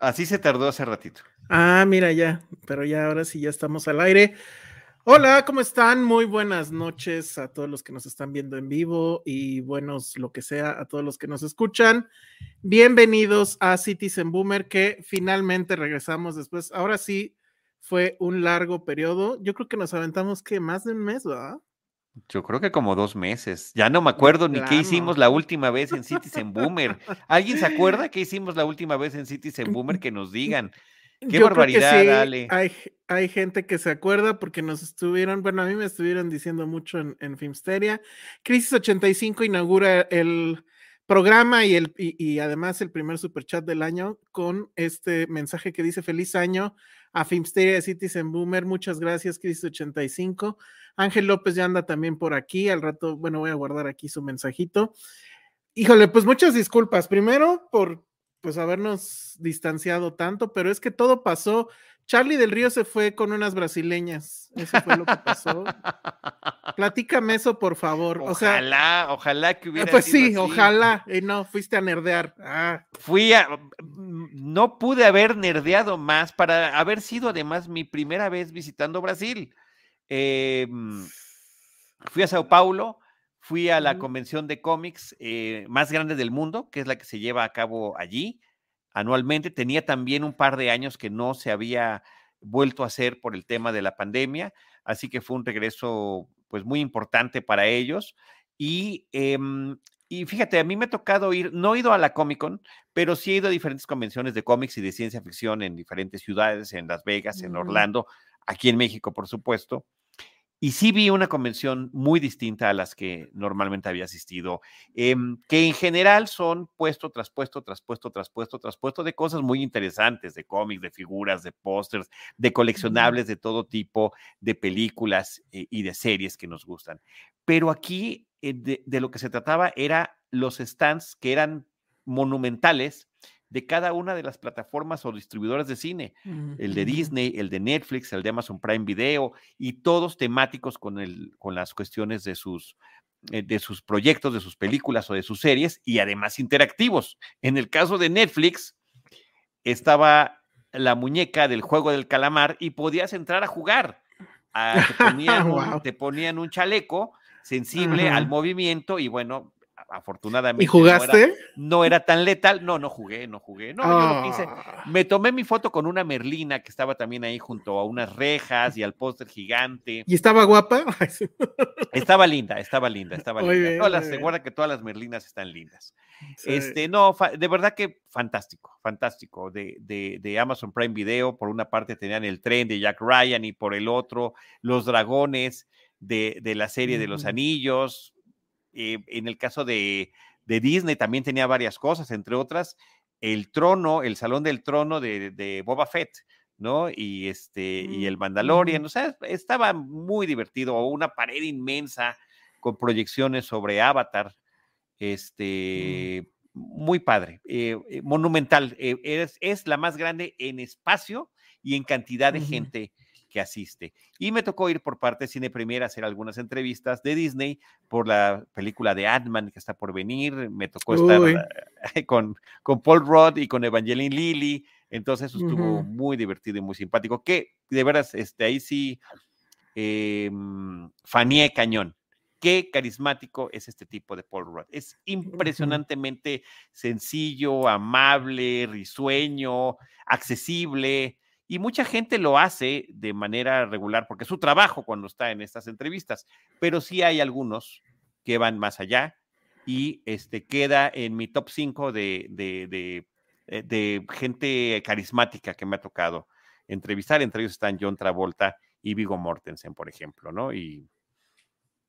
Así se tardó hace ratito. Ah, mira ya, pero ya ahora sí ya estamos al aire. Hola, ¿cómo están? Muy buenas noches a todos los que nos están viendo en vivo y buenos lo que sea a todos los que nos escuchan. Bienvenidos a Citizen Boomer que finalmente regresamos después. Ahora sí fue un largo periodo. Yo creo que nos aventamos que más de un mes, ¿verdad? Yo creo que como dos meses. Ya no me acuerdo ni qué hicimos la última vez en Citizen Boomer. ¿Alguien se acuerda qué hicimos la última vez en Citizen Boomer? Que nos digan. Qué barbaridad, sí. Hay, hay, gente que se acuerda porque nos estuvieron, bueno, a mí me estuvieron diciendo mucho en, en Filmsteria. Crisis 85 inaugura el programa y, el, y, además el primer superchat del año con este mensaje que dice feliz año a Filmsteria Citizen Boomer. Muchas gracias, Crisis 85. Ángel López ya anda también por aquí. Al rato, bueno, voy a guardar aquí su mensajito. Híjole, pues muchas disculpas. Primero por pues habernos distanciado tanto, pero es que todo pasó. Charlie del Río se fue con unas brasileñas. Eso fue lo que pasó. Platícame eso, por favor. Ojalá, ojalá que hubiera. Pues sí, ojalá. Y no, fuiste a nerdear. Ah. Fui a. No pude haber nerdeado más para haber sido además mi primera vez visitando Brasil. Em, fui a Sao Paulo, fui a la convención de cómics eh, más grande del mundo, que es la que se lleva a cabo allí anualmente. Tenía también un par de años que no se había vuelto a hacer por el tema de la pandemia, así que fue un regreso pues muy importante para ellos. Y, em, y fíjate, a mí me ha tocado ir, no he ido a la Comic Con, pero sí he ido a diferentes convenciones de cómics y de ciencia ficción en diferentes ciudades, en Las Vegas, en Orlando, aquí en México, por supuesto. Y sí vi una convención muy distinta a las que normalmente había asistido, em, que en general son puesto tras puesto, tras puesto, tras puesto, tras puesto de cosas muy interesantes, de cómics, de figuras, de pósters, de coleccionables de todo tipo, de películas eh, y de series que nos gustan. Pero aquí eh, de, de lo que se trataba era los stands que eran monumentales de cada una de las plataformas o distribuidores de cine, el de Disney, el de Netflix, el de Amazon Prime Video, y todos temáticos con, el, con las cuestiones de sus, eh, de sus proyectos, de sus películas o de sus series, y además interactivos. En el caso de Netflix, estaba la muñeca del juego del calamar y podías entrar a jugar. Ah, te, ponían un, chaleco sensible al movimiento y bueno, afortunadamente. ¿Y jugaste? No era, tan letal. No, no jugué, no jugué. No, yo lo hice. Ah. Me tomé mi foto con una merlina que estaba también ahí junto a unas rejas y al póster gigante. ¿Y estaba guapa? estaba linda, estaba linda, estaba linda. se guarda que todas las merlinas están lindas. Este, no, de verdad que fantástico, fantástico. De, de, de, Amazon Prime Video, por una parte tenían el tren de Jack Ryan y por el otro los dragones de, de la serie de los anillos, eh, en el caso de, Disney también tenía varias cosas, entre otras, el trono, el salón del trono de, Boba Fett, ¿no? Y este, y el Mandalorian, o sea, estaba muy divertido, una pared inmensa con proyecciones sobre Avatar, este, muy padre, eh, eh, monumental, es, es, la más grande en espacio y en cantidad de gente que asiste. Y me tocó ir por parte de Cine Premier a hacer algunas entrevistas de Disney por la película de Ant-Man que está por venir. Me tocó estar con, con Paul Rudd y con Evangeline Lilly. Entonces estuvo muy divertido y muy simpático. Que de veras, este, ahí sí, eh, cañón qué carismático es este tipo de Paul Rudd. Es impresionantemente sencillo, amable, risueño, accesible. Y mucha gente lo hace de manera regular porque es su trabajo cuando está en estas entrevistas, pero sí hay algunos que van más allá y este, queda en mi top 5 de, de, eh, de, gente carismática que me ha tocado entrevistar. Entre ellos están John Travolta y Vigo Mortensen, por ejemplo, ¿no? Y,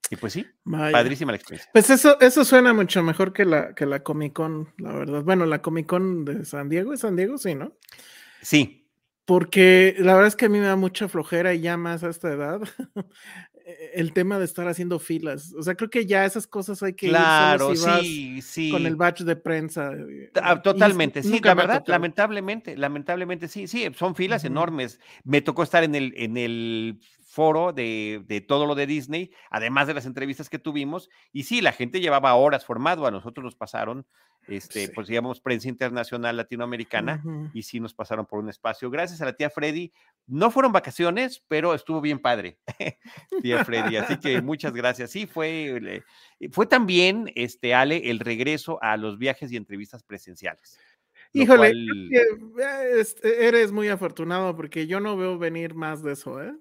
y pues sí, padrísima la experiencia. Pues eso, eso suena mucho mejor que la, que la Comic Con, la verdad. Bueno, la Comic Con de San Diego, ¿es San Diego? Sí, ¿no? Sí, porque la verdad es que a mí me da mucha flojera y ya más a esta edad e, el tema de estar haciendo filas. O sea, creo que ya esas cosas hay que claro, sí, sí. con el batch de prensa. Eh, totalmente, sí, la verdad, lamentablemente, lamentablemente, sí, sí, son filas enormes. Me tocó estar en el, en el foro de, de, todo lo de Disney, además de las entrevistas que tuvimos, y sí, la gente llevaba horas formado, a nosotros nos pasaron este, pues digamos, prensa internacional latinoamericana, y sí nos pasaron por un espacio. Gracias a la tía Freddy. No fueron vacaciones, pero estuvo bien padre, tía Freddy. Así que muchas gracias. Sí, fue, fue también, este, Ale, el regreso a los viajes y entrevistas presenciales. Híjole, eh, eres muy afortunado porque yo no veo venir más de eso, ¿eh?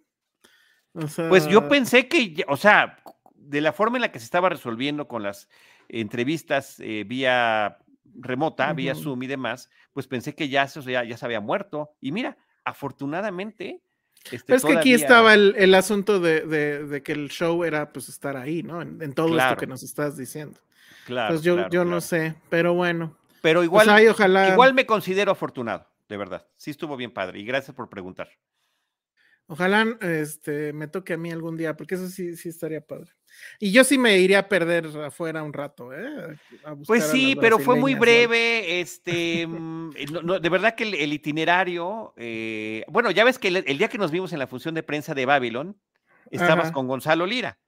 Pues yo pensé que, o sea, de la forma en la que se estaba resolviendo con las entrevistas eh, vía remota, vía Zoom y demás, pues pensé que ya, ya, ya se había muerto. Y mira, afortunadamente... Este, es que aquí estaba el, asunto de, que el show era pues estar ahí, ¿no? En, todo esto que nos estás diciendo. Claro. Pues yo, yo no sé, pero bueno. Pero igual, igual me considero afortunado, de verdad. Sí estuvo bien padre y gracias por preguntar. Ojalá este, me toque a mí algún día, porque eso sí, sí estaría padre. Y yo sí me iría a perder afuera un rato, ¿eh? pues sí, pero fue muy breve. Este, mm, de verdad que el, itinerario, eh, bueno, ya ves que el, día que nos vimos en la función de prensa de Babylon, estabas con Gonzalo Lira.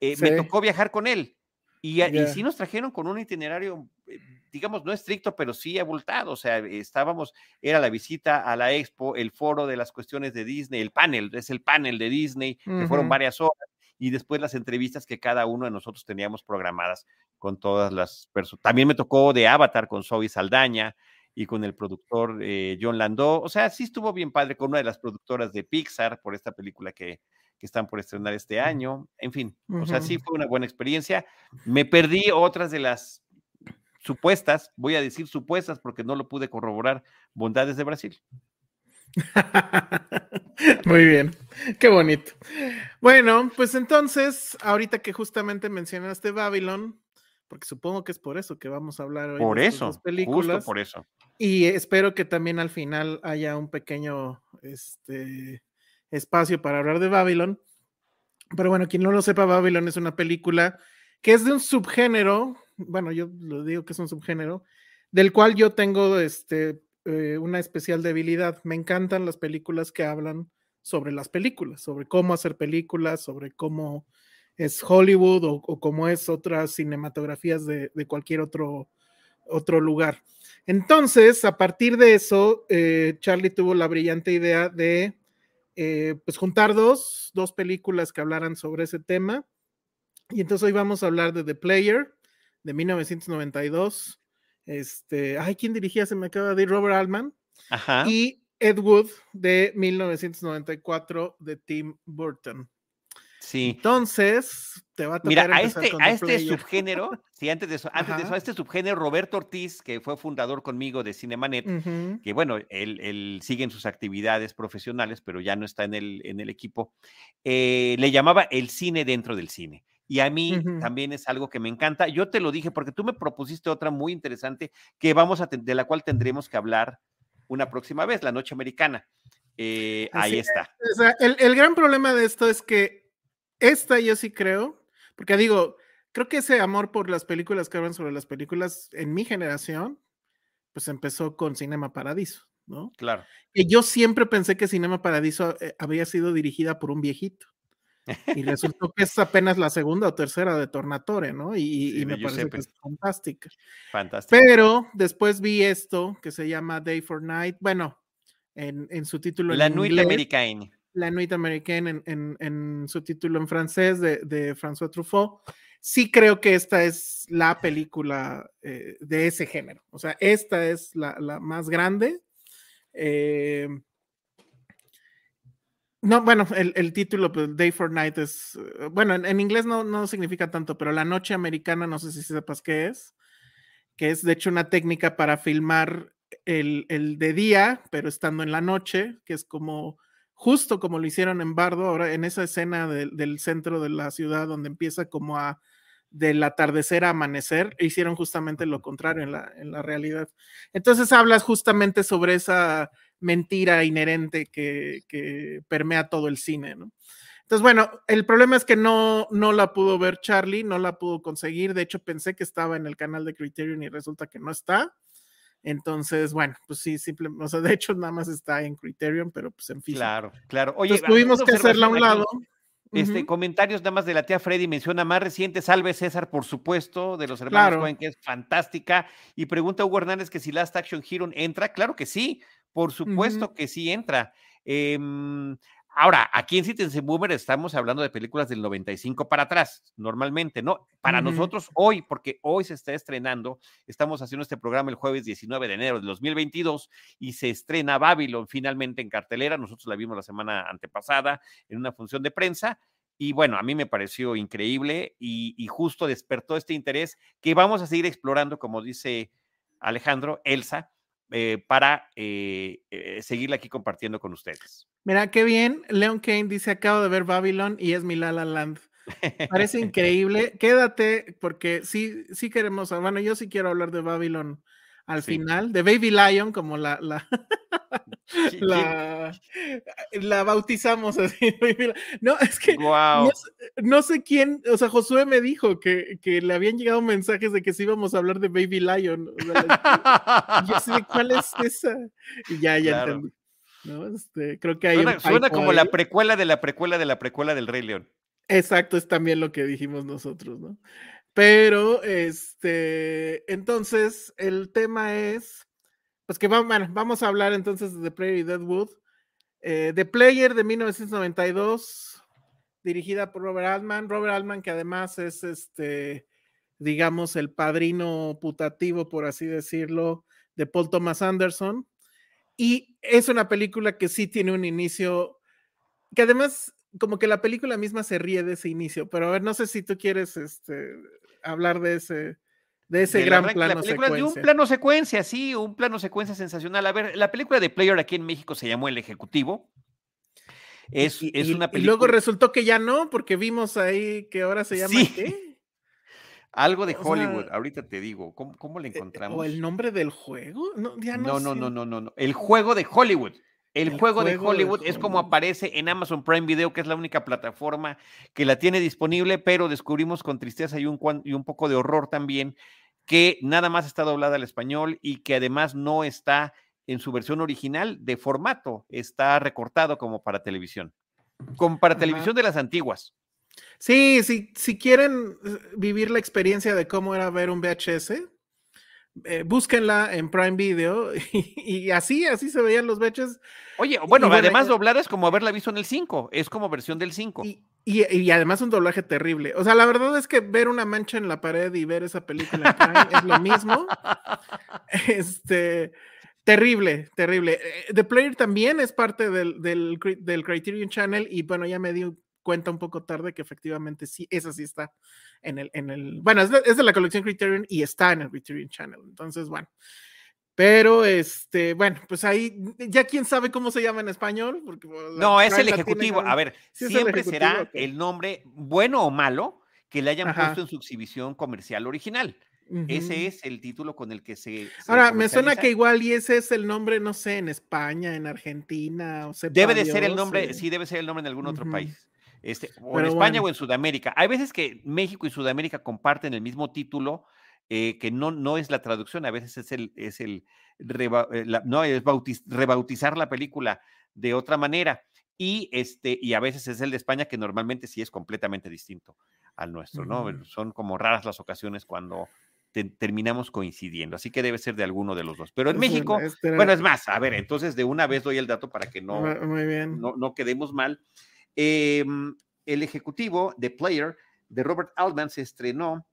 Eh, me tocó viajar con él. Y, y, sí nos trajeron con un itinerario eh, digamos, no estricto, pero sí abultado. O sea, estábamos, era la visita a la expo, el foro de las cuestiones de Disney, el panel, es el panel de Disney, que fueron varias horas, y después las entrevistas que cada uno de nosotros teníamos programadas con todas las personas. También me tocó de Avatar con Zoe Saldaña y con el productor eh, John Landau. O sea, sí estuvo bien padre con una de las productoras de Pixar por esta película que, que están por estrenar este año. En fin, o sea, sí fue una buena experiencia. Me perdí otras de las supuestas, voy a decir supuestas porque no lo pude corroborar, bondades de Brasil. Muy bien, qué bonito. Bueno, pues entonces, ahorita que justamente mencionaste Babylon, porque supongo que es por eso que vamos a hablar hoy. Por eso, justo por eso. Y espero que también al final haya un pequeño este, espacio para hablar de Babylon. Pero bueno, quien no lo sepa, Babylon es una película que es de un subgénero bueno, yo lo digo que es un subgénero, del cual yo tengo este, eh, una especial debilidad. Me encantan las películas que hablan sobre las películas, sobre cómo hacer películas, sobre cómo es Hollywood o, cómo es otras cinematografías de, cualquier otro, otro lugar. Entonces, a partir de eso, eh, Charlie tuvo la brillante idea de eh, pues juntar dos, dos películas que hablaran sobre ese tema. Y entonces hoy vamos a hablar de The Player de 1992. Este, ay, ¿quién dirigía? Se me acaba de ir Robert Altman. Ajá. Y Ed Wood de 1994 de Tim Burton. Sí. Entonces, te va a tocar Mira, a este, a este subgénero, sí, antes de eso, antes de eso, a este subgénero, Roberto Ortiz, que fue fundador conmigo de Cinemanet, que bueno, él, sigue en sus actividades profesionales, pero ya no está en el, en el equipo, eh, le llamaba el cine dentro del cine. Y a mí también es algo que me encanta. Yo te lo dije porque tú me propusiste otra muy interesante que vamos a de la cual tendremos que hablar una próxima vez, la noche americana. Eh, ahí está. el, gran problema de esto es que esta yo sí creo, porque digo, creo que ese amor por las películas que hablan sobre las películas en mi generación, pues empezó con Cinema Paradiso, ¿no? Claro. Y yo siempre pensé que Cinema Paradiso eh, había sido dirigida por un viejito. Y resultó que es apenas la segunda o tercera de Tornatore, ¿no? Y, me parece que es fantástica. Fantástica. Pero después vi esto que se llama Day for Night, bueno, en, su título La Nuit Américaine. La Nuit Américaine en, su título en francés de, de, François Truffaut. Sí creo que esta es la película eh, de ese género. O sea, esta es la, la más grande. Eh, no, bueno, el, título, pues, Day for Night es, eh, bueno, en, inglés no, no, significa tanto, pero la noche americana, no sé si sepas qué es, que es de hecho una técnica para filmar el, de día, pero estando en la noche, que es como, justo como lo hicieron en Bardo, ahora en esa escena del centro de la ciudad donde empieza como a del atardecer a amanecer, hicieron justamente lo contrario en la, en la realidad. Entonces hablas justamente sobre esa mentira inherente que, permea todo el cine, ¿no? Entonces, bueno, el problema es que no, no la pudo ver Charlie, no la pudo conseguir. De hecho, pensé que estaba en el canal de Criterion y resulta que no está. Entonces, bueno, pues sí, simplemente, o sea, de hecho, nada más está en Criterion, pero pues en fin. Claro, claro. Oye, tuvimos que hacerla a un lado. Este, comentarios nada más de la tía Freddy menciona más reciente, Salve César, por supuesto, de los hermanos Cohen, que es fantástica. Y pregunta Hugo Hernández que si Last Action Hero entra. Claro que sí, por supuesto que sí entra. Em, Ahora, aquí en Citizen Boomer estamos hablando de películas del 95 para atrás, normalmente, ¿no? Para nosotros hoy, porque hoy se está estrenando, estamos haciendo este programa el jueves 19 de enero de 2022 y se estrena Babylon finalmente en cartelera. Nosotros la vimos la semana antepasada en una función de prensa. Y bueno, a mí me pareció increíble y, justo despertó este interés que vamos a seguir explorando, como dice Alejandro, Elsa, eh, para eh, eh, seguirla aquí compartiendo con ustedes. Mira, qué bien. Leon Kane dice, acabo de ver Babylon y es mi La Land. Parece increíble. Quédate porque sí, sí queremos, bueno, yo sí quiero hablar de Babylon al final, de Baby Lion, como la, la, la, bautizamos así. No, es que no, sé quién, o sea, Josué me dijo que, que, le habían llegado mensajes de que sí íbamos a hablar de Baby Lion. yo sé cuál es esa. Y ya, ya entendí. Este, creo que hay suena, como la precuela de la precuela de la precuela del Rey León. Exacto, es también lo que dijimos nosotros, ¿no? Pero, este, entonces, el tema es, pues que vamos, vamos a hablar entonces de y Deadwood. Eh, The Player de 1992, dirigida por Robert Altman. Robert Altman, que además es, este, digamos, el padrino putativo, por así decirlo, de Paul Thomas Anderson. Y es una película que sí tiene un inicio, que además como que la película misma se ríe de ese inicio, pero a ver, no sé si tú quieres este, hablar de ese, de ese gran plano secuencia. De un plano secuencia, sí, un plano secuencia sensacional. A ver, la película de Player aquí en México se llamó El Ejecutivo. Es, es una película. Y luego resultó que ya no, porque vimos ahí que ahora se llama ¿qué? Algo de Hollywood, ahorita te digo, ¿cómo, cómo le eh, encontramos? ¿O el nombre del juego? No, no, no, no, no, no, El juego de Hollywood. El, juego, de Hollywood es como aparece en Amazon Prime Video, que es la única plataforma que la tiene disponible, pero descubrimos con tristeza y un, y un poco de horror también que nada más está doblada al español y que además no está en su versión original de formato, está recortado como para televisión, como para televisión de las antiguas. Sí, sí, si quieren eh, vivir la experiencia de cómo era ver un VHS, eh, búsquenla en Prime Video y, así, así se veían los VHS. Oye, bueno, además doblada es como haberla visto en el 5, es como versión del 5. Y, y, además un doblaje terrible. O sea, la verdad es que ver una mancha en la pared y ver esa película en Prime es lo mismo. Este, terrible, terrible. Eh, The Player también es parte del, del, del Criterion Channel y bueno, ya me di cuenta un poco tarde que efectivamente sí, esa sí está en el, en el, bueno, es de, la colección Criterion y está en el Criterion Channel. Entonces, bueno. Pero, este, bueno, pues ahí, ya quién sabe cómo se llama en español. Porque, no, es el ejecutivo. A ver, siempre será el nombre, bueno o malo, que le hayan puesto en su exhibición comercial original. Ese es el título con el que se. Ahora, me suena que igual y ese es el nombre, no sé, en España, en Argentina. O debe de ser el nombre, sí, debe ser el nombre en algún otro país. Este, o en España o en Sudamérica. Hay veces que México y Sudamérica comparten el mismo título, eh, que no, no es la traducción, a veces es el, es el eh, no, es rebautizar la película de otra manera. Y, este, y a veces es el de España, que normalmente sí es completamente distinto al nuestro, ¿no? Son como raras las ocasiones cuando terminamos coincidiendo. Así que debe ser de alguno de los dos. Pero en México, bueno, es más, a ver, entonces de una vez doy el dato para que no, no, no quedemos mal. Em, el ejecutivo de Player de Robert Altman se estrenó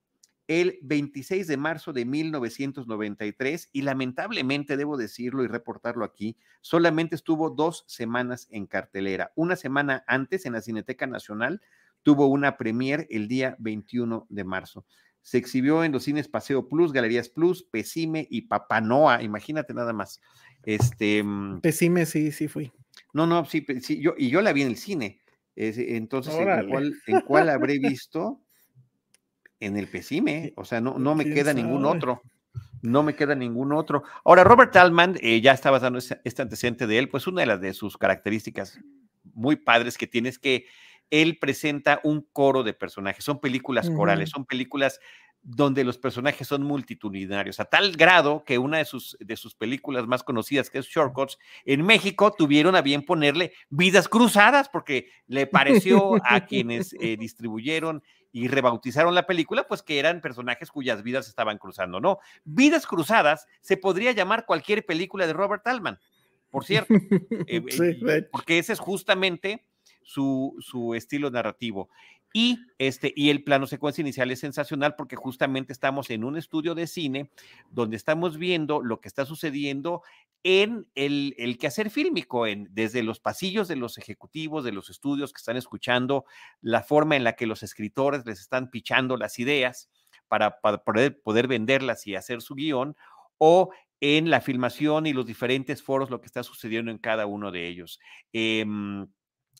el 26 de marzo de 1993 y lamentablemente, debo decirlo y reportarlo aquí, solamente estuvo dos semanas en cartelera. Una semana antes en la Cineteca Nacional tuvo una premier el día 21 de marzo. Se exhibió en los cines Paseo Plus, Galerías Plus, Pesime y Papanoa, imagínate nada más. Este, mm, Pesime, sí, sí fui. No, no, sí, sí yo, y yo la vi en el cine entonces, ¿en cuál, habré visto? En el Pesime, o sea, no, no me queda ningún otro. No me queda ningún otro. Ahora, Robert Altman, eh, ya estabas dando este antecedente de él, pues una de las de sus características muy padres que tiene es que él presenta un coro de personajes, son películas corales, son películas donde los personajes son multitudinarios, a tal grado que una de sus, de sus películas más conocidas, que es Shortcuts, en México tuvieron a bien ponerle vidas cruzadas, porque le pareció a quienes eh, distribuyeron y rebautizaron la película, pues que eran personajes cuyas vidas estaban cruzando, ¿no? Vidas cruzadas se podría llamar cualquier película de Robert Altman, por cierto, eh, eh, porque ese es justamente su, su estilo narrativo. Y, este, y el plano secuencia inicial es sensacional porque justamente estamos en un estudio de cine donde estamos viendo lo que está sucediendo en el, el quehacer fílmico, en, desde los pasillos de los ejecutivos, de los estudios que están escuchando, la forma en la que los escritores les están pichando las ideas para, poder, poder venderlas y hacer su guion, o en la filmación y los diferentes foros, lo que está sucediendo en cada uno de ellos. Em,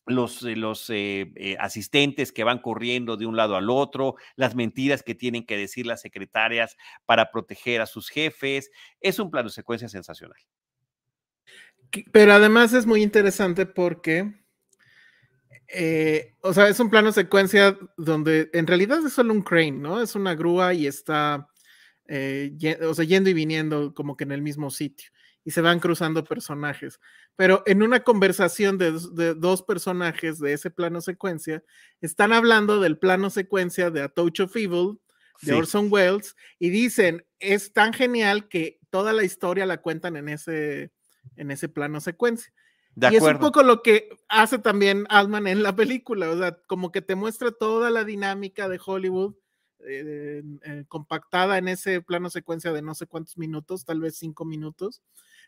los, eh, los eh, eh, asistentes que van corriendo de un lado al otro, las mentiras que tienen que decir las secretarias para proteger a sus jefes. Es un plano secuencia sensacional. Pero además es muy interesante porque, o sea, es un plano secuencia donde en realidad es solo un crane, ¿no? Es una grúa y está, o sea, yendo y viniendo como que en el mismo sitio y se van cruzando personajes. Pero en una conversación de, dos personajes de ese plano secuencia, están hablando del plano secuencia de A Touch of Evil de Orson Welles y dicen, es tan genial que toda la historia la cuentan en ese, en ese plano secuencia. y es un poco lo que hace también Altman en la película, o sea, como que te muestra toda la dinámica de Hollywood eh, compactada en ese plano secuencia de no sé cuántos minutos, tal vez cinco minutos,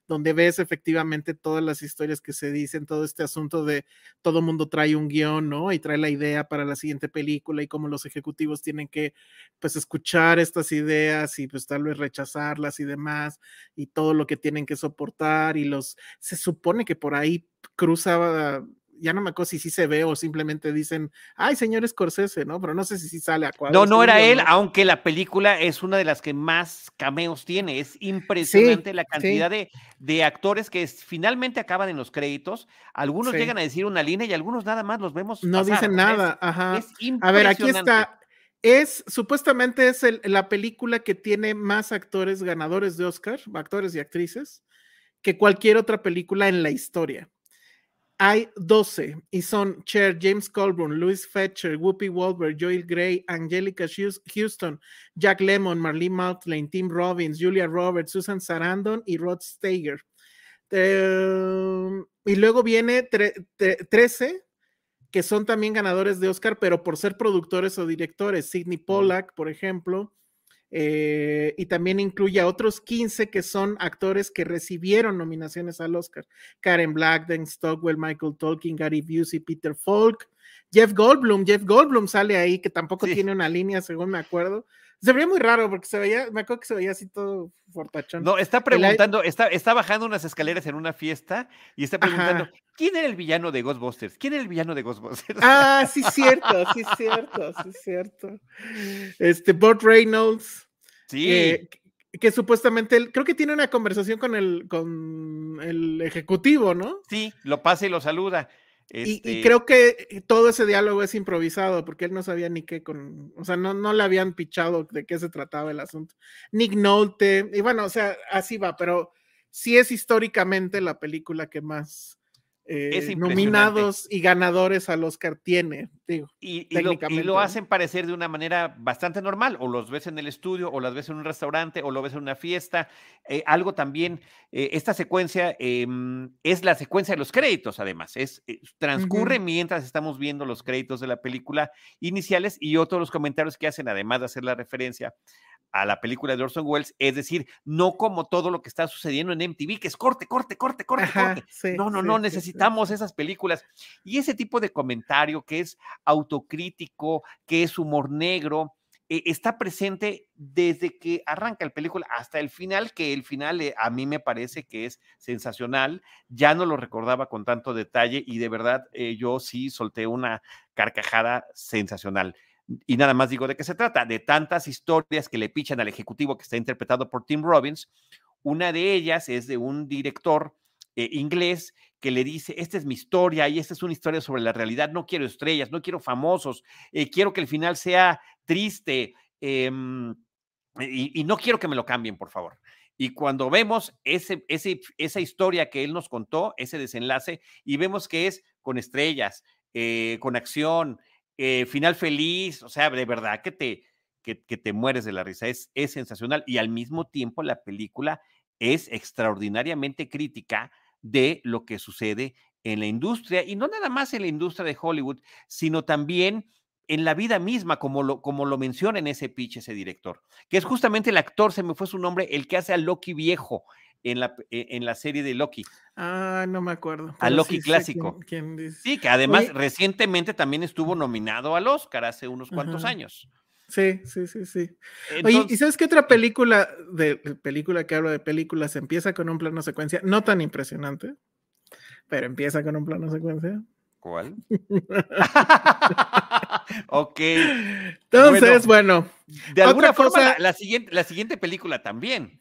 donde ves efectivamente todas las historias que se dicen, todo este asunto de todo mundo trae un guion, ¿no? Y trae la idea para la siguiente película y cómo los ejecutivos tienen que, pues, escuchar estas ideas y pues tal vez rechazarlas y demás, y todo lo que tienen que soportar y los, se supone que por ahí cruzaba ya no me acuerdo si sí se ve o simplemente dicen, ay, señor Scorsese, ¿no? Pero no sé si sí sale a cuadro. No, no era él, aunque la película es una de las que más cameos tiene. Es impresionante la cantidad de, de, actores que finalmente acaban en los créditos. Algunos llegan a decir una línea y algunos nada más los vemos. No dicen nada, ajá. a ver, aquí está. Es, supuestamente es la película que tiene más actores ganadores de Oscar, actores y actrices, que cualquier otra película en la historia. Hay 12 y son Cher, James Colburn, Louis Fetcher, Whoopi Wolver, Joel Gray, Angelica Houston, Jack Lemmon, Marlene Mautland, Tim Robbins, Julia Roberts, Susan Sarandon y Rod Steiger. Em, y luego viene 13 que son también ganadores de Oscar, pero por ser productores o directores. Sidney Pollack, por ejemplo, eh, y también incluye a otros 15 que son actores que recibieron nominaciones al Oscar. Karen Black, Dan Stockwell, Michael Tolkien, Gary Busey, Peter Falk, Jeff Goldblum. Jeff Goldblum sale ahí, que tampoco tiene una línea, según me acuerdo. Se veía muy raro porque se veía, me acuerdo que se veía así todo fortachón. No, está preguntando, está, está bajando unas escaleras en una fiesta y está preguntando, ¿quién era el villano de Ghostbusters? ¿Quién era el villano de Ghostbusters? Ah, sí, cierto, sí, cierto, sí, cierto. Este, Burt Reynolds. Sí. que supuestamente creo que tiene una conversación con el, con el ejecutivo, ¿no? Sí, lo pasa y lo saluda. Y, este creo que todo ese diálogo es improvisado porque él no sabía ni qué con, o sea, no, no le habían pichado de qué se trataba el asunto. Nick Nolte, y bueno, o sea, así va, pero sí es históricamente la película que más eh, nominados y ganadores al Oscar tiene, digo. Y, lo, hacen parecer de una manera bastante normal, o los ves en el estudio, o las ves en un restaurante, o lo ves en una fiesta. Eh, algo también, eh, esta secuencia em, es la secuencia de los créditos, además, es, transcurre mientras estamos viendo los créditos de la película iniciales y otros los comentarios que hacen, además de hacer la referencia a la película de Orson Welles, es decir, no como todo lo que está sucediendo en MTV, que es corte, corte, corte, corte, corte. no, no, no, necesitamos esas películas. Y ese tipo de comentario que es autocrítico, que es humor negro, eh, está presente desde que arranca la película hasta el final, que el final eh, a mí me parece que es sensacional. Ya no lo recordaba con tanto detalle y de verdad eh, yo sí solté una carcajada sensacional y nada más digo de qué se trata, de tantas historias que le pichan al ejecutivo que está interpretado por Tim Robbins. Una de ellas es de un director eh, inglés que le dice, esta es mi historia y esta es una historia sobre la realidad, no quiero estrellas, no quiero famosos, eh, quiero que el final sea triste. Em, y, no quiero que me lo cambien, por favor. Y cuando vemos ese, esa historia que él nos contó, ese desenlace, y vemos que es con estrellas, eh, con acción, eh, final feliz, o sea, de verdad que te, que, te mueres de la risa, es, es sensacional. Y al mismo tiempo la película es extraordinariamente crítica de lo que sucede en la industria, y no nada más en la industria de Hollywood, sino también en la vida misma, como lo, como lo menciona en ese pitch ese director, que es justamente el actor, se me fue su nombre, el que hace a Loki viejo en la, e, en la serie de Loki. Ah, no me acuerdo. A Loki clásico. sí, que además recientemente también estuvo nominado al Oscar hace unos cuantos años. Sí, sí, sí, sí. Oye, ¿y sabes qué otra película de película que hablo de películas empieza con un plano secuencia no tan impresionante, pero empieza con un plano secuencia? ¿Cuál? ok. Entonces, bueno. de alguna forma, la, siguiente, la siguiente película también.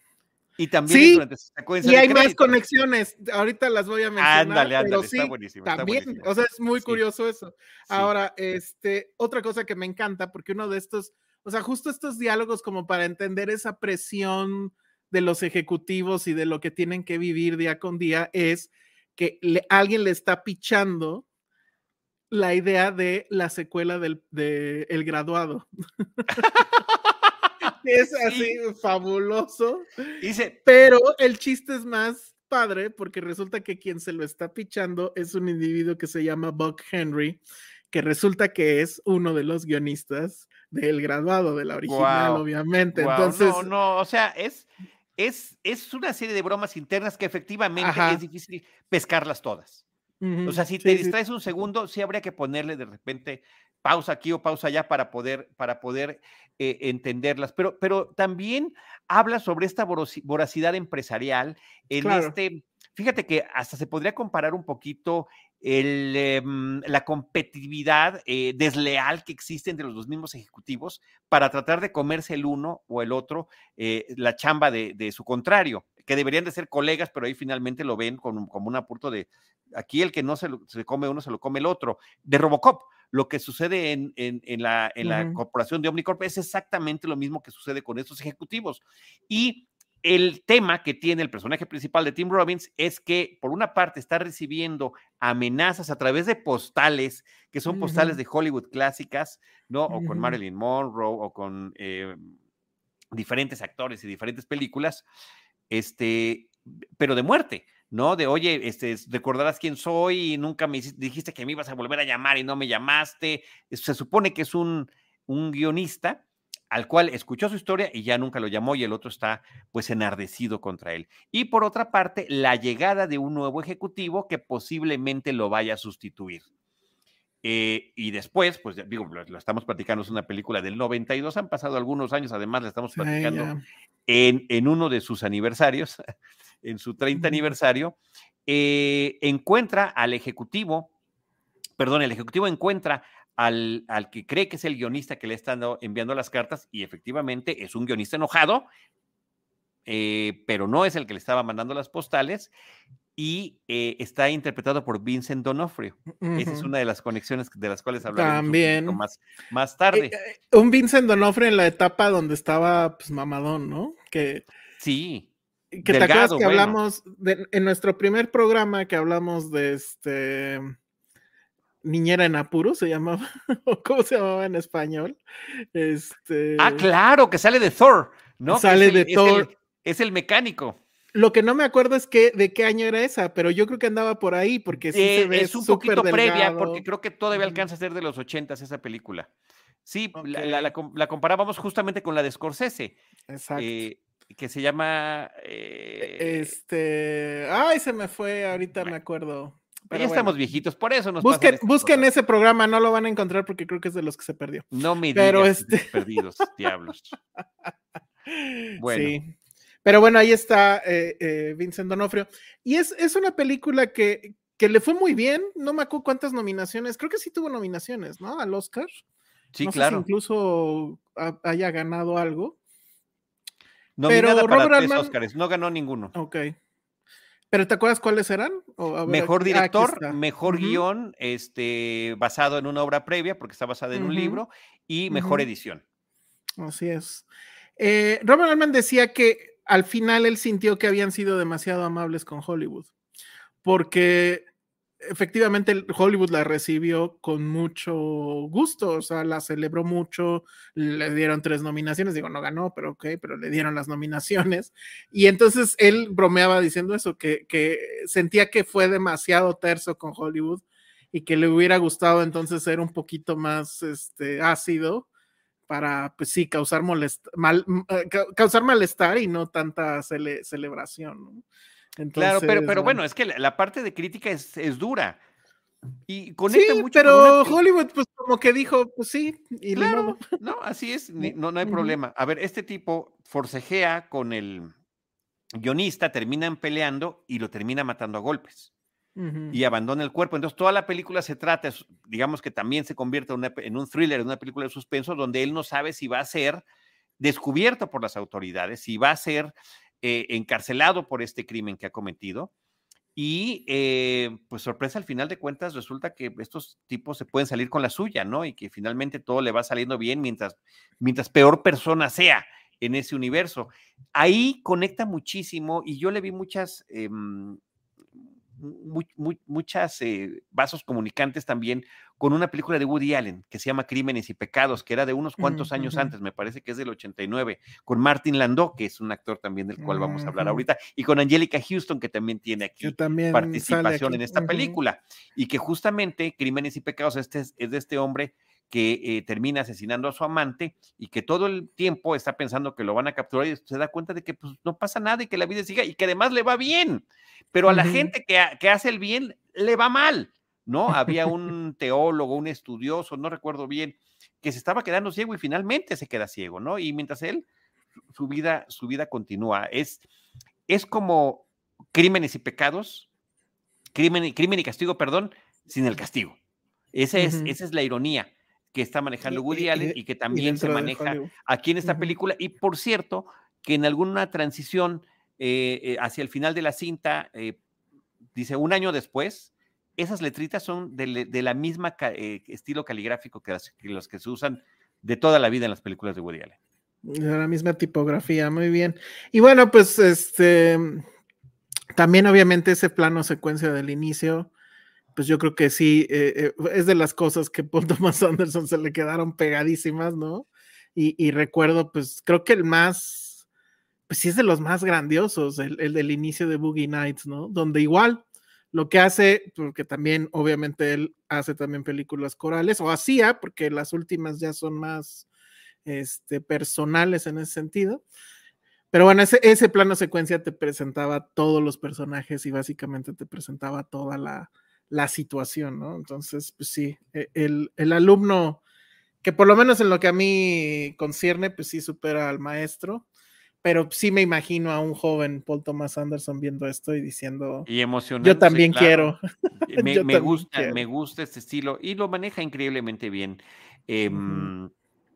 Y también sí, y hay más conexiones. Ahorita las voy a mencionar. Ándale, ándale, está buenísimo. También, o sea, es muy curioso eso. Ahora, este, otra cosa que me encanta, porque uno de estos, o sea, justo estos diálogos como para entender esa presión de los ejecutivos y de lo que tienen que vivir día con día, es que alguien le está pichando la idea de la secuela del de El Graduado. es así fabuloso. Dice, pero el chiste es más padre porque resulta que quien se lo está pichando es un individuo que se llama Buck Henry, que resulta que es uno de los guionistas del graduado de la original, obviamente. Entonces, no, no, o sea, es, es, es una serie de bromas internas que efectivamente es difícil pescarlas todas. O sea, si te distraes un segundo, sí habría que ponerle de repente pausa aquí o pausa allá para poder, para poder eh, entenderlas. Pero, pero también habla sobre esta voracidad empresarial en este. Fíjate que hasta se podría comparar un poquito el, em, la competitividad eh, desleal que existe entre los mismos ejecutivos para tratar de comerse el uno o el otro eh, la chamba de, de, su contrario, que deberían de ser colegas, pero ahí finalmente lo ven como, como un apurto de, aquí el que no se, se, come uno, se lo come el otro. De Robocop, lo que sucede en, en, la, en la corporación de Omnicorp es exactamente lo mismo que sucede con estos ejecutivos. Y el tema que tiene el personaje principal de Tim Robbins es que, por una parte, está recibiendo amenazas a través de postales, que son postales de Hollywood clásicas, ¿no? O con Marilyn Monroe, o con eh, diferentes actores y diferentes películas, este, pero de muerte. ¿No? De, oye, este, recordarás quién soy y nunca me dijiste que me ibas a volver a llamar y no me llamaste. Se supone que es un, un guionista al cual escuchó su historia y ya nunca lo llamó y el otro está pues enardecido contra él. Y por otra parte, la llegada de un nuevo ejecutivo que posiblemente lo vaya a sustituir. Eh, y después, pues digo, lo, estamos platicando, es una película del 92, han pasado algunos años, además la estamos platicando en, en, uno de sus aniversarios, en su 30 aniversario, eh, encuentra al ejecutivo, perdón, el ejecutivo encuentra al, al, que cree que es el guionista que le está enviando las cartas y efectivamente es un guionista enojado, eh, pero no es el que le estaba mandando las postales y eh, está interpretado por Vincent Donofrio. Esa es una de las conexiones de las cuales hablaremos También. más, más tarde. un Vincent Donofrio en la etapa donde estaba pues mamadón, ¿no? Que sí. Que te acuerdas que hablamos en nuestro primer programa que hablamos de este Niñera en Apuro se llamaba, ¿cómo se llamaba en español? Este. Ah, claro, que sale de Thor, ¿no? Sale de Thor. es el mecánico. Lo que no me acuerdo es que, de qué año era esa, pero yo creo que andaba por ahí, porque sí se eh, ve Es un poquito previa, porque creo que todavía alcanza a ser de los ochentas esa película. Sí, la, comparábamos justamente con la de Scorsese. Exacto. Eh, que se llama. Eh, este. Ay, se me fue, ahorita me acuerdo. ya estamos viejitos, por eso nos Busquen, busquen ese programa, no lo van a encontrar porque creo que es de los que se perdió. No me Pero este... perdidos, diablos. Bueno. Sí. Pero bueno, ahí está eh, eh, Vincent Donofrio. Y es, es una película que, que, le fue muy bien. No me acuerdo cuántas nominaciones. Creo que sí tuvo nominaciones, ¿no? Al Oscar. Sí, claro. incluso haya ganado algo. Nominada Pero para tres Oscars, no ganó ninguno. Ok. ¿Pero te acuerdas cuáles eran? mejor director, mejor guion, este, basado en una obra previa, porque está basada en un libro, y mejor edición. Así es. Eh, Robert Altman decía que al final él sintió que habían sido demasiado amables con Hollywood, porque efectivamente Hollywood la recibió con mucho gusto, o sea, la celebró mucho, le dieron tres nominaciones, digo, no ganó, pero ok, pero le dieron las nominaciones. Y entonces él bromeaba diciendo eso, que, que sentía que fue demasiado terso con Hollywood y que le hubiera gustado entonces ser un poquito más este, ácido para, pues sí, causar, molest eh, causar malestar y no tanta celebración. ¿no? Claro, pero, pero bueno, es que la, parte de crítica es, es dura. Y conecta sí, mucho pero Hollywood, pues como que dijo, pues sí, y claro, no, así es, no, no hay problema. A ver, este tipo forcejea con el guionista, terminan peleando y lo termina matando a golpes. Y abandona el cuerpo. Entonces, toda la película se trata, digamos que también se convierte en, en un thriller, en una película de suspenso, donde él no sabe si va a ser descubierto por las autoridades, si va a ser eh, encarcelado por este crimen que ha cometido. Y eh, pues sorpresa, al final de cuentas resulta que estos tipos se pueden salir con la suya, ¿no? Y que finalmente todo le va saliendo bien mientras, mientras peor persona sea en ese universo. Ahí conecta muchísimo y yo le vi muchas, muchas eh, vasos comunicantes también con una película de Woody Allen que se llama Crímenes y Pecados, que era de unos cuantos años antes, me parece que es del 89, con Martin Landau, que es un actor también del cual vamos a hablar ahorita, y con Angelica Houston, que también tiene aquí participación en esta película, y que justamente Crímenes y Pecados este es, de este hombre que eh, termina asesinando a su amante y que todo el tiempo está pensando que lo van a capturar y se da cuenta de que pues, no pasa nada y que la vida siga y que además le va bien. Pero a la gente que, que hace el bien le va mal. ¿no? Había un teólogo, un estudioso, no recuerdo bien, que se estaba quedando ciego y finalmente se queda ciego, ¿no? Y mientras él, su vida, su vida continúa. Es, es como crímenes y pecados, crimen, crimen y castigo, perdón, sin el castigo. Esa es, esa es la ironía que está manejando Woody Allen y, que también se maneja aquí en esta película. Y por cierto, que en alguna transición eh, eh, hacia el final de la cinta, eh, dice un año después, esas letritas son de, la misma estilo caligráfico que, los que se usan de toda la vida en las películas de Woody Allen. De la misma tipografía, muy bien. Y bueno, pues este, también obviamente ese plano secuencia del inicio, pues yo creo que sí, eh, eh, es de las cosas que Paul Thomas Anderson se le quedaron pegadísimas, ¿no? Y, recuerdo, pues creo que el más, pues sí es de los más grandiosos, el, el del inicio de Boogie Nights, ¿no? Donde igual lo que hace, porque también obviamente él hace también películas corales, o hacía, porque las últimas ya son más este, personales en ese sentido. Pero bueno, ese, ese plano secuencia te presentaba todos los personajes y básicamente te presentaba toda la, la situación, ¿no? Entonces, pues sí, e, el, el, alumno, que por lo menos en lo que a mí concierne, pues sí supera al maestro pero sí me imagino a un joven Paul Thomas Anderson viendo esto y diciendo y yo también quiero me, gusta me gusta este estilo y lo maneja increíblemente bien em,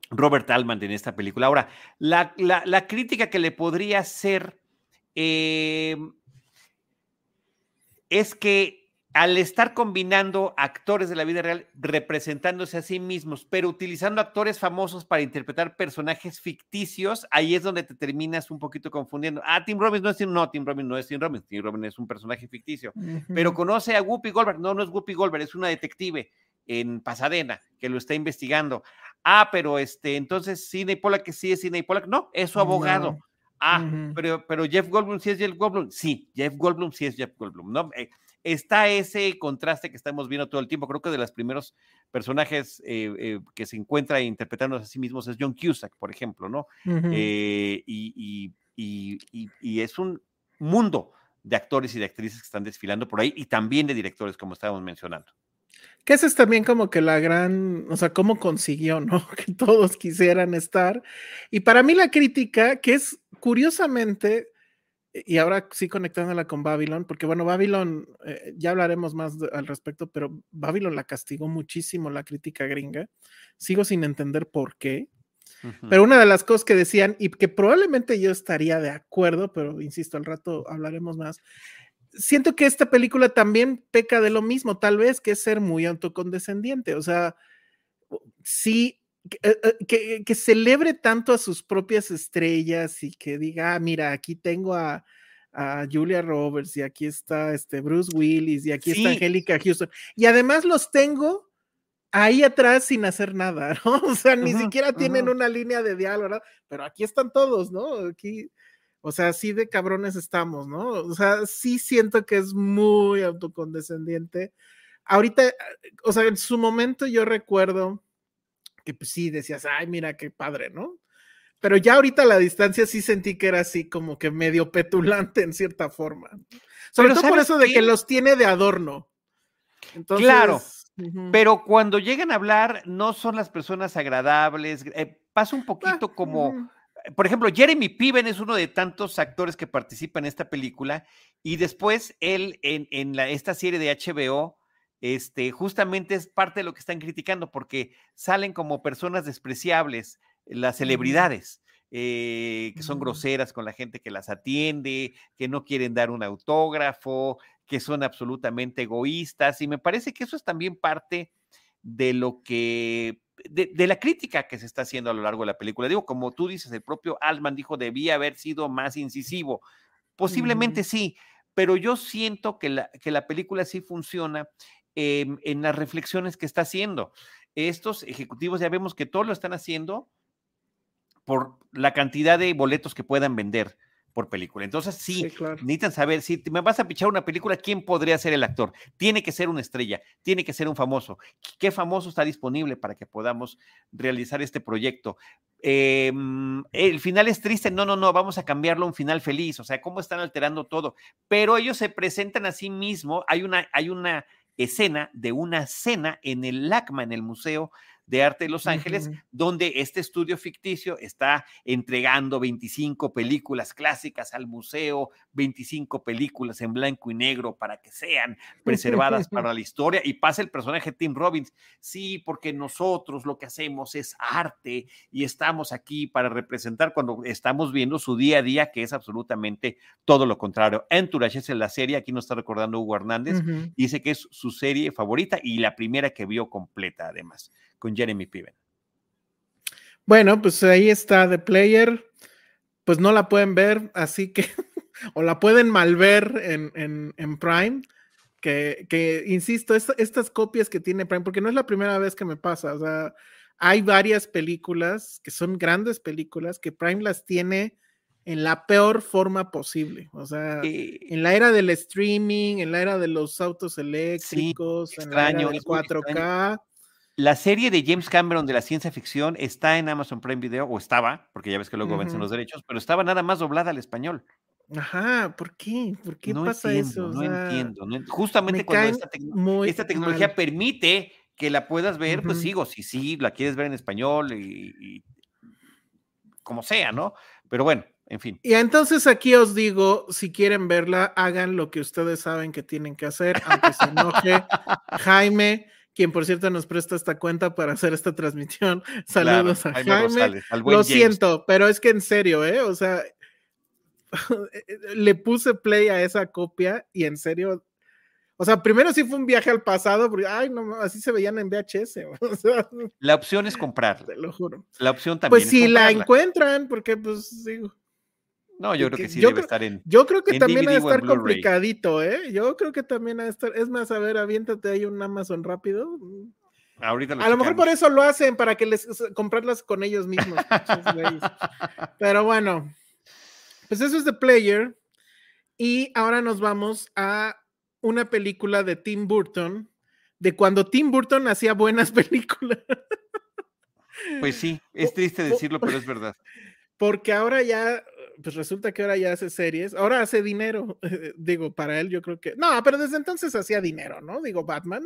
Robert Altman en esta película. Ahora la, crítica que le podría hacer em, es que al estar combinando actores de la vida real representándose a sí mismos, pero utilizando actores famosos para interpretar personajes ficticios, ahí es donde te terminas un poquito confundiendo. Ah, Tim Robbins no es Tim, no, Tim Robbins no es Tim Robbins, Tim Robbins es un personaje ficticio, pero conoce a Whoopi Goldberg, no, no es Whoopi Goldberg, es una detective en Pasadena que lo está investigando. Ah, pero este, entonces Sidney Pollack que sí es Sidney Pollack, no, es su abogado. Ah, pero, pero Jeff Goldblum sí es Jeff Goldblum. Sí, Jeff Goldblum sí es Jeff Goldblum. ¿no? Eh, está ese contraste que estamos viendo todo el tiempo. Creo que de los primeros personajes eh, eh, que se encuentra interpretando a sí mismos es John Cusack, por ejemplo, ¿no? Eh, y, es un mundo de actores y de actrices que están desfilando por ahí y también de directores, como estábamos mencionando. Que esa es también como que la gran, o sea, cómo consiguió, ¿no? Que todos quisieran estar. Y para mí la crítica, que es curiosamente, y ahora sí conectándola con Babylon, porque bueno, Babylon, eh, ya hablaremos más al respecto, pero Babylon la castigó muchísimo la crítica gringa. Sigo sin entender por qué. Pero una de las cosas que decían, y que probablemente yo estaría de acuerdo, pero insisto, al rato hablaremos más. Siento que esta película también peca de lo mismo, tal vez, que es ser muy autocondescendiente. O sea, sí que, que, celebre tanto a sus propias estrellas y que diga, ah, mira, aquí tengo a, a Julia Roberts y aquí está este Bruce Willis y aquí está Angélica Houston. Y además los tengo ahí atrás sin hacer nada, ¿no? O sea, ni siquiera tienen una línea de diálogo. Pero aquí están todos, ¿no? Aquí, o sea, así de cabrones estamos, ¿no? O sea, sí siento que es muy autocondescendiente. Ahorita, o sea, en su momento yo recuerdo que pues sí decías, ay, mira qué padre, ¿no? pero ya ahorita a la distancia sí sentí que era así como que medio petulante en cierta forma. Sobre todo por eso de que los tiene de adorno. claro, pero cuando llegan a hablar no son las personas agradables. Eh, pasa un poquito ah, como, por ejemplo, Jeremy Piven es uno de tantos actores que participan en esta película y después él en, en la, esta serie de HBO este, justamente es parte de lo que están criticando porque salen como personas despreciables, las celebridades. Eh, que son mm. groseras con la gente que las atiende, que no quieren dar un autógrafo, que son absolutamente egoístas. Y me parece que eso es también parte de lo que, de, la crítica que se está haciendo a lo largo de la película. Digo, como tú dices, el propio Altman dijo, debía haber sido más incisivo. Posiblemente sí, pero yo siento que la, que la película sí funciona en las reflexiones que está haciendo. Estos ejecutivos ya vemos que todo lo están haciendo por la cantidad de boletos que puedan vender por película. Entonces, sí, necesitan saber, si me vas a pichar una película, ¿quién podría ser el actor? Tiene que ser una estrella, tiene que ser un famoso. ¿Qué famoso está disponible para que podamos realizar este proyecto? Em, el final es triste, no, no, no, vamos a cambiarlo a un final feliz, o sea, cómo están alterando todo. Pero ellos se presentan a sí mismos, hay una, hay una escena de una cena en el LACMA, en el Museo de Arte de Los Ángeles, donde este estudio ficticio está entregando 25 películas clásicas al museo, 25 películas en blanco y negro para que sean preservadas para la historia. Y pasa el personaje Tim Robbins, sí, porque nosotros lo que hacemos es arte y estamos aquí para representar cuando estamos viendo su día a día, que es absolutamente todo lo contrario. Entourage es la serie, aquí nos está recordando Hugo Hernández, dice que es su serie favorita y la primera que vio completa además con Jeremy Piven. Bueno, pues ahí está The Player. Pues no la pueden ver, así que, o la pueden mal ver en, en, Prime. Que, que, insisto, estas copias que tiene Prime, porque no es la primera vez que me pasa, o sea, hay varias películas que son grandes películas que Prime las tiene en la peor forma posible. O sea, en la era del streaming, en la era de los autos eléctricos, en la era del 4K. La serie de James Cameron de la ciencia ficción está en Amazon Prime Video, o estaba, porque ya ves que luego vencen los derechos, pero estaba nada más doblada al español. Ajá, ¿por qué? ¿Por qué pasa eso? No entiendo. justamente cuando esta, tecnología permite que la puedas ver, pues sigo, si sí, la quieres ver en español y, como sea, ¿no? Pero bueno, en fin. Y entonces aquí os digo, si quieren verla, hagan lo que ustedes saben que tienen que hacer, aunque se enoje Jaime quien por cierto nos presta esta cuenta para hacer esta transmisión. Saludos a Jaime. Lo siento, pero es que en serio, ¿eh? O sea, le puse play a esa copia y en serio, o sea, primero sí fue un viaje al pasado, porque, ay, no, así se veían en VHS. la opción es comprar. Te lo juro. La opción también. Pues si la encuentran, porque pues digo. No, yo creo que sí debe estar en. Yo creo que también va a estar complicadito, ¿eh? Yo creo que también va a estar. Es más, a ver, aviéntate ahí un Amazon rápido. Ahorita a lo mejor por eso lo hacen, para que les comprarlas con ellos mismos. Pero bueno, pues eso es The Player. Y ahora nos vamos a una película de Tim Burton, de cuando Tim Burton hacía buenas películas. Pues sí, es triste decirlo, pero es verdad. Porque ahora ya pues resulta que ahora ya hace series, ahora hace dinero, digo, para él yo creo que, no, pero desde entonces hacía dinero, ¿no? Digo, Batman.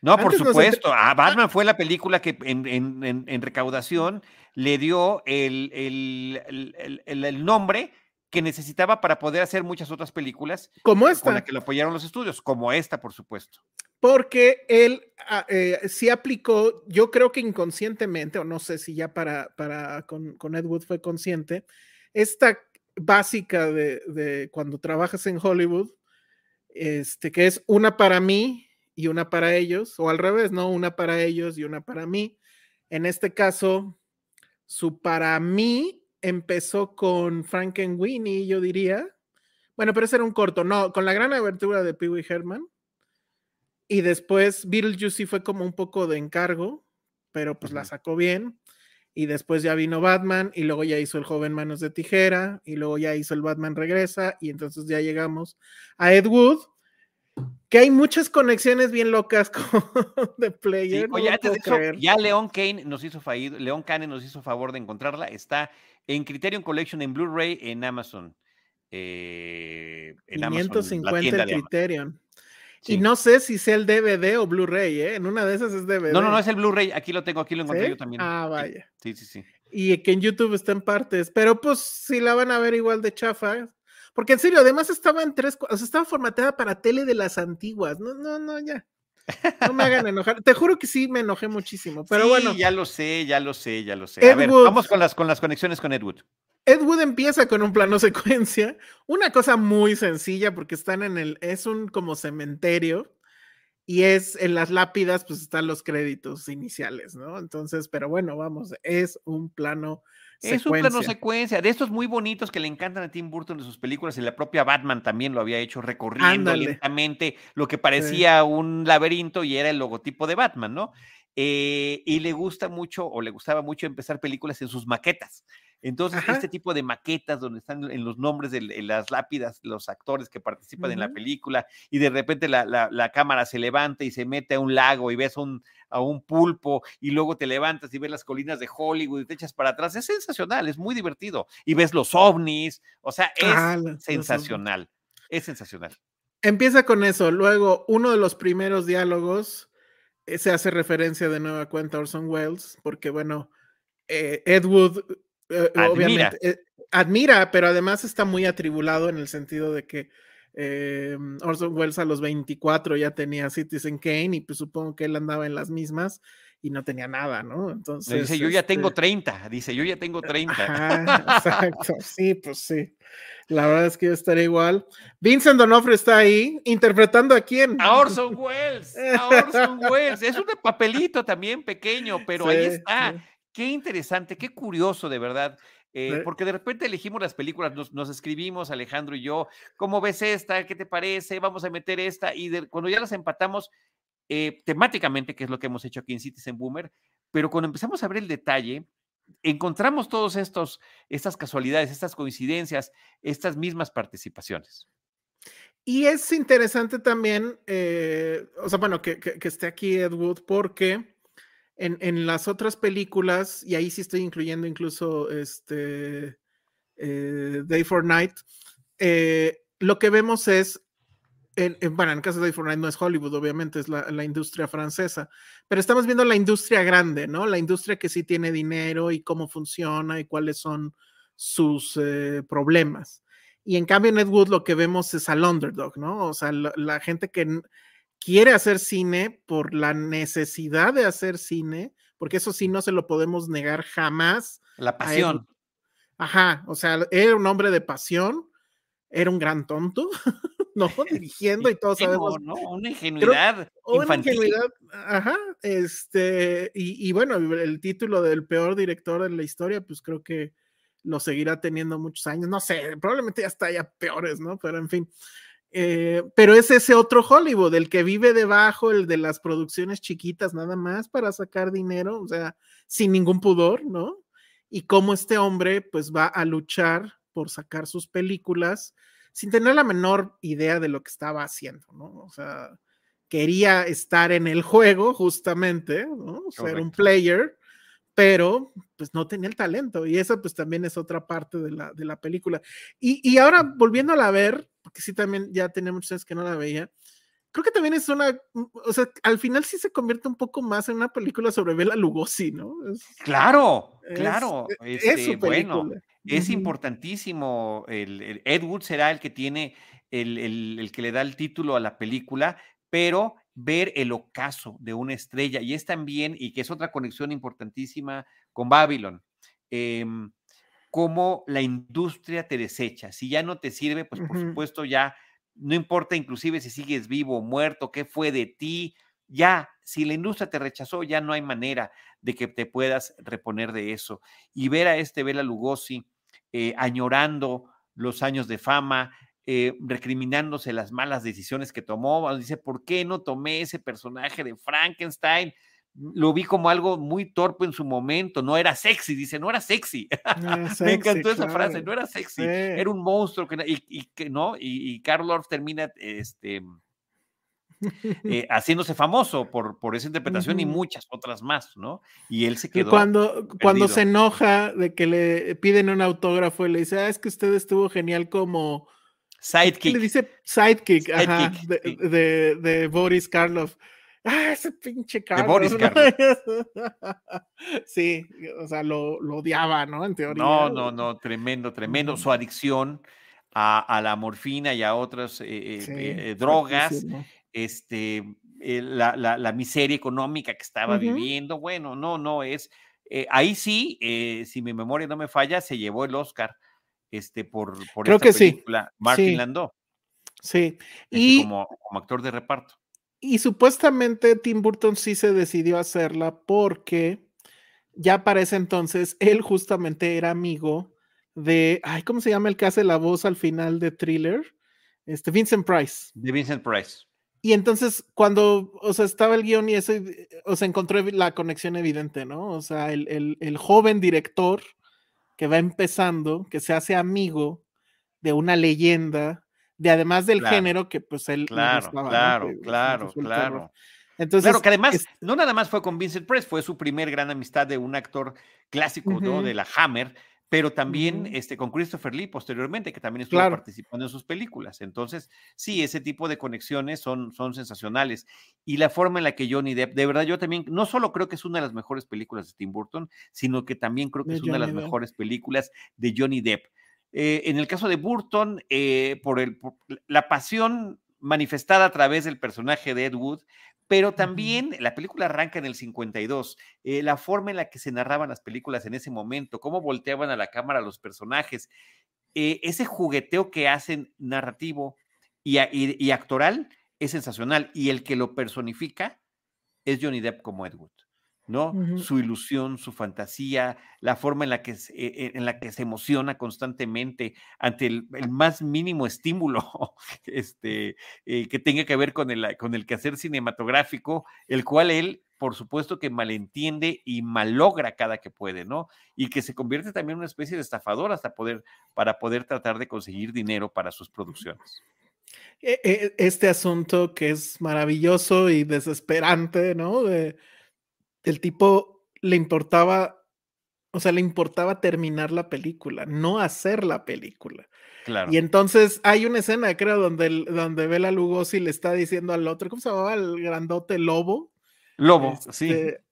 No, por supuesto, ah, Batman fue la película que en, recaudación le dio el, el, nombre que necesitaba para poder hacer muchas otras películas. Como esta. Con la que lo apoyaron los estudios, como esta, por supuesto. Porque él ah, eh, sí aplicó, yo creo que inconscientemente, o no sé si ya para, para con, con Ed Wood fue consciente, esta básica de, cuando trabajas en Hollywood, este, que es una para mí y una para ellos, o al revés, ¿no? Una para ellos y una para mí. En este caso, su para mí empezó con Frankenweenie, yo diría. Bueno, pero ese era un corto, no, con la gran abertura de Pee Wee Herman. Y después Beetlejuice sí fue como un poco de encargo, pero pues la sacó bien. Y después ya vino Batman y luego ya hizo el joven Manos de Tijera y luego ya hizo el Batman Regresa y entonces ya llegamos a Ed Wood, que hay muchas conexiones bien locas con The Player. ya Leon Kane nos hizo Leon Kane nos hizo favor de encontrarla. Está en Criterion Collection en Blu-ray en Amazon. Eh, en 550 el Criterion. Y no sé si sea el DVD o Blu-ray, ¿eh? En una de esas es DVD. No, no, no es el Blu-ray. Aquí lo tengo, aquí lo encontré yo también. Ah, vaya. Sí, sí, sí. Y que en YouTube está en partes. Pero pues si la van a ver igual de chafa. Porque en serio, además estaba en tres, o sea, estaba formateada para tele de las antiguas. No, no, no, ya. No me hagan enojar. Te juro que sí me enojé muchísimo. Pero sí, bueno. Ya lo sé, ya lo sé, ya lo sé. a ver, vamos con las, con las conexiones con Edward. Ed Wood empieza con un plano secuencia, una cosa muy sencilla porque están en el, es un como cementerio y es en las lápidas pues están los créditos iniciales, ¿no? Entonces, pero bueno, vamos, es un plano es un plano secuencia, de estos muy bonitos que le encantan a Tim Burton de sus películas, y la propia Batman también lo había hecho recorriendo lentamente lo que parecía un laberinto y era el logotipo de Batman, ¿no? Eh, y le gusta mucho o le gustaba mucho empezar películas en sus maquetas. Entonces, este tipo de maquetas donde están en los nombres de las lápidas, los actores que participan en la película, y de repente la, cámara se levanta y se mete a un lago y ves un, a un pulpo, y luego te levantas y ves las colinas de Hollywood y te echas para atrás, es sensacional, es muy divertido. Y ves los ovnis, o sea, es ah, sensacional, es sensacional. Empieza con eso, luego uno de los primeros diálogos eh, se hace referencia de nueva cuenta a Orson Welles, porque bueno, eh, Ed Wood eh, admira. obviamente, eh, admira, pero además está muy atribulado en el sentido de que eh, Orson Welles a los 24 ya tenía Citizen Kane y pues supongo que él andaba en las mismas y no tenía nada, ¿no? Entonces. Dice, yo ya tengo 30, este dice, yo ya tengo 30. exacto, sí, pues sí. La verdad es que yo estaría igual. Vincent Donofre está ahí, interpretando a quién. A Orson Welles, a Orson Welles. Es un papelito también pequeño, pero ahí está. Qué interesante, qué curioso de verdad. Eh, porque de repente elegimos las películas, nos, escribimos, Alejandro y yo, ¿cómo ves esta? ¿Qué te parece? Vamos a meter esta. Y cuando ya las empatamos eh, temáticamente, que es lo que hemos hecho aquí en Citizen Boomer, pero cuando empezamos a ver el detalle, encontramos todas estas casualidades, estas coincidencias, estas mismas participaciones. Y es interesante también, eh, o sea, bueno, que, que esté aquí Ed Wood, porque en, las otras películas, y ahí sí estoy incluyendo incluso este eh, Day for Night, eh, lo que vemos es, bueno, en el caso de Day for Night no es Hollywood, obviamente es la, industria francesa, pero estamos viendo la industria grande, ¿no? La industria que sí tiene dinero y cómo funciona y cuáles son sus eh, problemas. Y en cambio en Ed Wood lo que vemos es al underdog, ¿no? O sea, la gente que quiere hacer cine por la necesidad de hacer cine, porque eso sí no se lo podemos negar jamás. La pasión. Ajá, o sea, era un hombre de pasión, era un gran tonto, ¿no? Dirigiendo y todo sabemos. ¿no? Una ingenuidad. una ingenuidad, ajá, este, y, y, bueno, el título del peor director de la historia, pues creo que lo seguirá teniendo muchos años, no sé, probablemente ya está ya peores, ¿no? Pero en fin. Eh, pero es ese otro Hollywood, el que vive debajo, el de las producciones chiquitas nada más para sacar dinero, o sea, sin ningún pudor, ¿no? Y cómo este hombre pues va a luchar por sacar sus películas sin tener la menor idea de lo que estaba haciendo, ¿no? O sea, quería estar en el juego justamente, ¿no? Ser un player, pero pues no tenía el talento y esa pues también es otra parte de la, de la película. Y, y ahora volviéndola a ver, porque sí también ya tenía muchas veces que no la veía, creo que también es una, o sea, al final sí se convierte un poco más en una película sobre Bela Lugosi, ¿no? claro, claro. Es, este, bueno, es importantísimo. El, Ed Wood será el que tiene, el, el, el que le da el título a la película, pero ver el ocaso de una estrella, y es también, y que es otra conexión importantísima con Babylon, eh, cómo la industria te desecha. Si ya no te sirve, pues por supuesto ya, no importa inclusive si sigues vivo o muerto, qué fue de ti, ya si la industria te rechazó, ya no hay manera de que te puedas reponer de eso. Y ver a este Bela Lugosi eh, añorando los años de fama, eh, recriminándose las malas decisiones que tomó, dice, ¿por qué no tomé ese personaje de Frankenstein? Lo vi como algo muy torpe en su momento, no era sexy, dice, no era sexy. Me encantó esa frase, no era sexy, era un monstruo que, y, que no, y, Carl Orff termina este, eh, haciéndose famoso por, por esa interpretación y muchas otras más, ¿no? Y él se quedó. Cuando, cuando se enoja de que le piden un autógrafo y le dice, ah, es que usted estuvo genial como. Sidekick. Le dice sidekick, ajá, de, de Boris Karloff ah, ese pinche Carlos. sí, o sea, lo, odiaba, ¿no? En teoría. No, no, no, tremendo, tremendo. Su adicción a, la morfina y a otras eh, eh, eh, drogas, este, la, la, miseria económica que estaba viviendo, bueno, no, no, es, ahí sí, si mi memoria no me falla, se llevó el Oscar este, por, por Creo esta que película, Martin Landau. Sí, este, y como, como actor de reparto. Y supuestamente Tim Burton sí se decidió hacerla porque ya para ese entonces él justamente era amigo de, ay, ¿cómo se llama el que hace la voz al final de Thriller? Este, Vincent Price. De Vincent Price. Y entonces cuando, o sea, estaba el guion y eso, o sea, encontró la conexión evidente, ¿no? O sea, el, el joven director que va empezando, que se hace amigo de una leyenda de además del género que pues él claro, claro, claro, claro. Entonces, claro, que además no nada más fue con Vincent Price, fue su primer gran amistad de un actor clásico, ¿no? De la Hammer, pero también este, con Christopher Lee posteriormente, que también estuvo participando en sus películas. Entonces, sí, ese tipo de conexiones son, son sensacionales. Y la forma en la que Johnny Depp, de verdad, yo también, no solo creo que es una de las mejores películas de Tim Burton, sino que también creo que es una de las mejores películas de Johnny Depp. Eh, en el caso de Burton, eh, por, el, la pasión manifestada a través del personaje de Ed Wood, pero también la película arranca en el 52, eh, la forma en la que se narraban las películas en ese momento, cómo volteaban a la cámara los personajes, ese jugueteo que hacen narrativo y, y, actoral es sensacional, y el que lo personifica es Johnny Depp como ¿no? Su ilusión, su fantasía, la forma en la que, se, e, en la que se emociona constantemente ante el, más mínimo estímulo este, eh, que tenga que ver con el, con el quehacer cinematográfico, el cual él, por supuesto, que malentiende y malogra cada que puede, ¿no? Y que se convierte también en una especie de estafador hasta poder, para poder tratar de conseguir dinero para sus producciones. E, e, este asunto que es maravilloso y desesperante, ¿no? De el tipo le importaba, o sea, le importaba terminar la película, no hacer la película. Claro. Y entonces hay una escena, creo, donde, donde Bela Lugosi le está diciendo al otro, ¿cómo se llamaba el grandote Lobo? Lobo, sí. Este,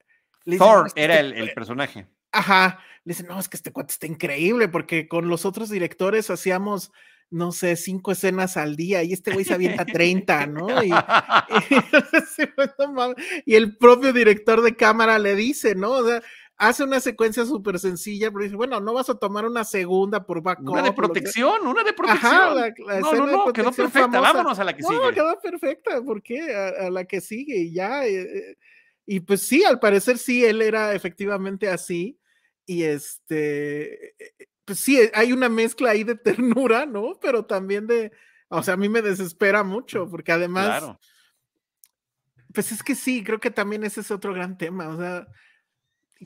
Thor era el, el, personaje. Ajá. Le dice, no, es que este cuate está increíble, porque con los otros directores hacíamos no sé, cinco escenas al día y este güey se avienta 30, ¿no? Y, el propio director de cámara le dice, ¿no? O sea, hace una secuencia súper sencilla, pero dice, bueno, no vas a tomar una segunda por backup. Una de protección, una de protección. Ajá, la, no, no, no, quedó perfecta, vámonos a la que sigue. No, quedó perfecta, ¿por qué? A, la que sigue y ya. Eh, eh, y pues sí, al parecer sí, él era efectivamente así. Y este, pues sí, hay una mezcla ahí de ternura, ¿no? Pero también de, o sea, a mí me desespera mucho, porque además, claro. pues es que sí, creo que también ese es otro gran tema, o sea,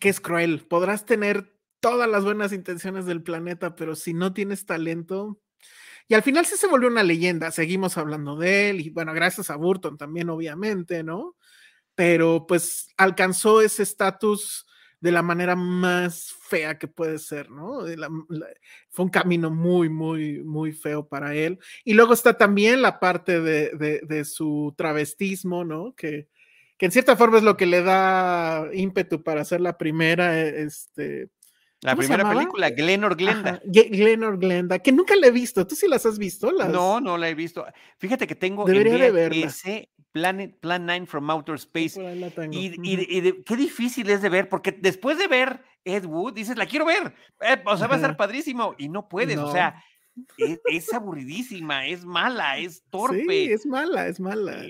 que es cruel. Podrás tener todas las buenas intenciones del planeta, pero si no tienes talento, y al final sí se volvió una leyenda, seguimos hablando de él, y bueno, gracias a Burton también, obviamente, ¿no? Pero pues alcanzó ese estatus de la manera más fea que puede ser, ¿no? fue un camino muy, muy, muy feo para él. Y luego está también la parte de, de, su travestismo, ¿no? Que, que, en cierta forma es lo que le da ímpetu para hacer la primera, e, este... La primera película, Glenor Glenda. Glenor Glenda, que nunca la he visto. ¿Tú sí las has visto? No, no la he visto. Fíjate que tengo Debería de verla. Planet, Plan 9 from Outer Space. Y, qué difícil es de ver, porque después de ver Ed Wood, dices, la quiero ver, eh, o sea, va a ser padrísimo, y no puedes, o sea, es, aburridísima, es mala, es torpe. Sí, es mala, es mala.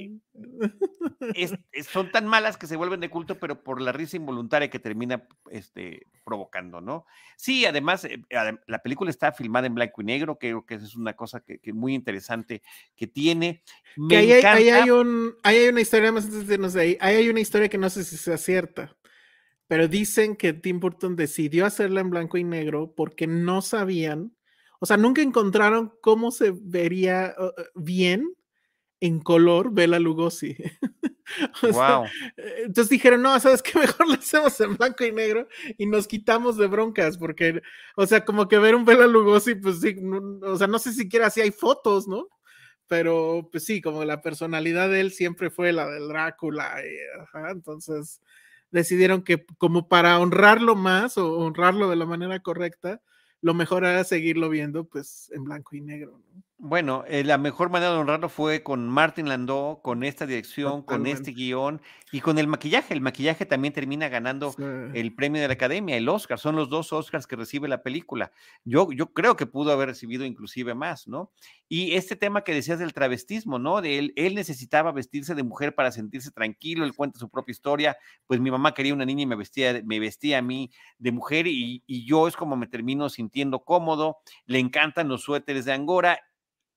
Son tan malas que se vuelven de culto, pero por la risa involuntaria que termina este, provocando, ¿no? Sí, además, eh, la película está filmada en blanco y negro, creo que es una cosa que, muy interesante que tiene. que ahí, hay, un, hay una historia, más antes de no sé, ahí hay una historia que no sé si sea cierta, pero dicen que Tim Burton decidió hacerla en blanco y negro porque no sabían, o sea, nunca encontraron cómo se vería uh, uh, bien en color Bela Lugosi. wow. Eh, entonces dijeron, no, ¿sabes qué? Mejor lo hacemos en blanco y negro y nos quitamos de broncas, porque, o sea, como que ver un Bela Lugosi, pues sí, o sea, no sé siquiera si hay fotos, ¿no? Pero, pues sí, como la personalidad de él siempre fue la del Drácula, entonces decidieron que como para honrarlo más o honrarlo de la manera correcta, lo mejor era seguirlo viendo pues en blanco y negro. ¿no? Bueno, eh, la mejor manera de honrarlo fue con Martin Landau, con esta dirección, con este guion y con el maquillaje. El maquillaje también termina ganando el premio de la Academia, el Oscar. Son los dos Oscars que recibe la película. Yo, yo creo que pudo haber recibido inclusive más, ¿no? Y este tema que decías del travestismo, ¿no? De él, él necesitaba vestirse de mujer para sentirse tranquilo, él cuenta su propia historia. Pues mi mamá quería una niña y me vestía, me vestía a mí de mujer y, y yo es como me termino sintiendo cómodo. Le encantan los suéteres de Angora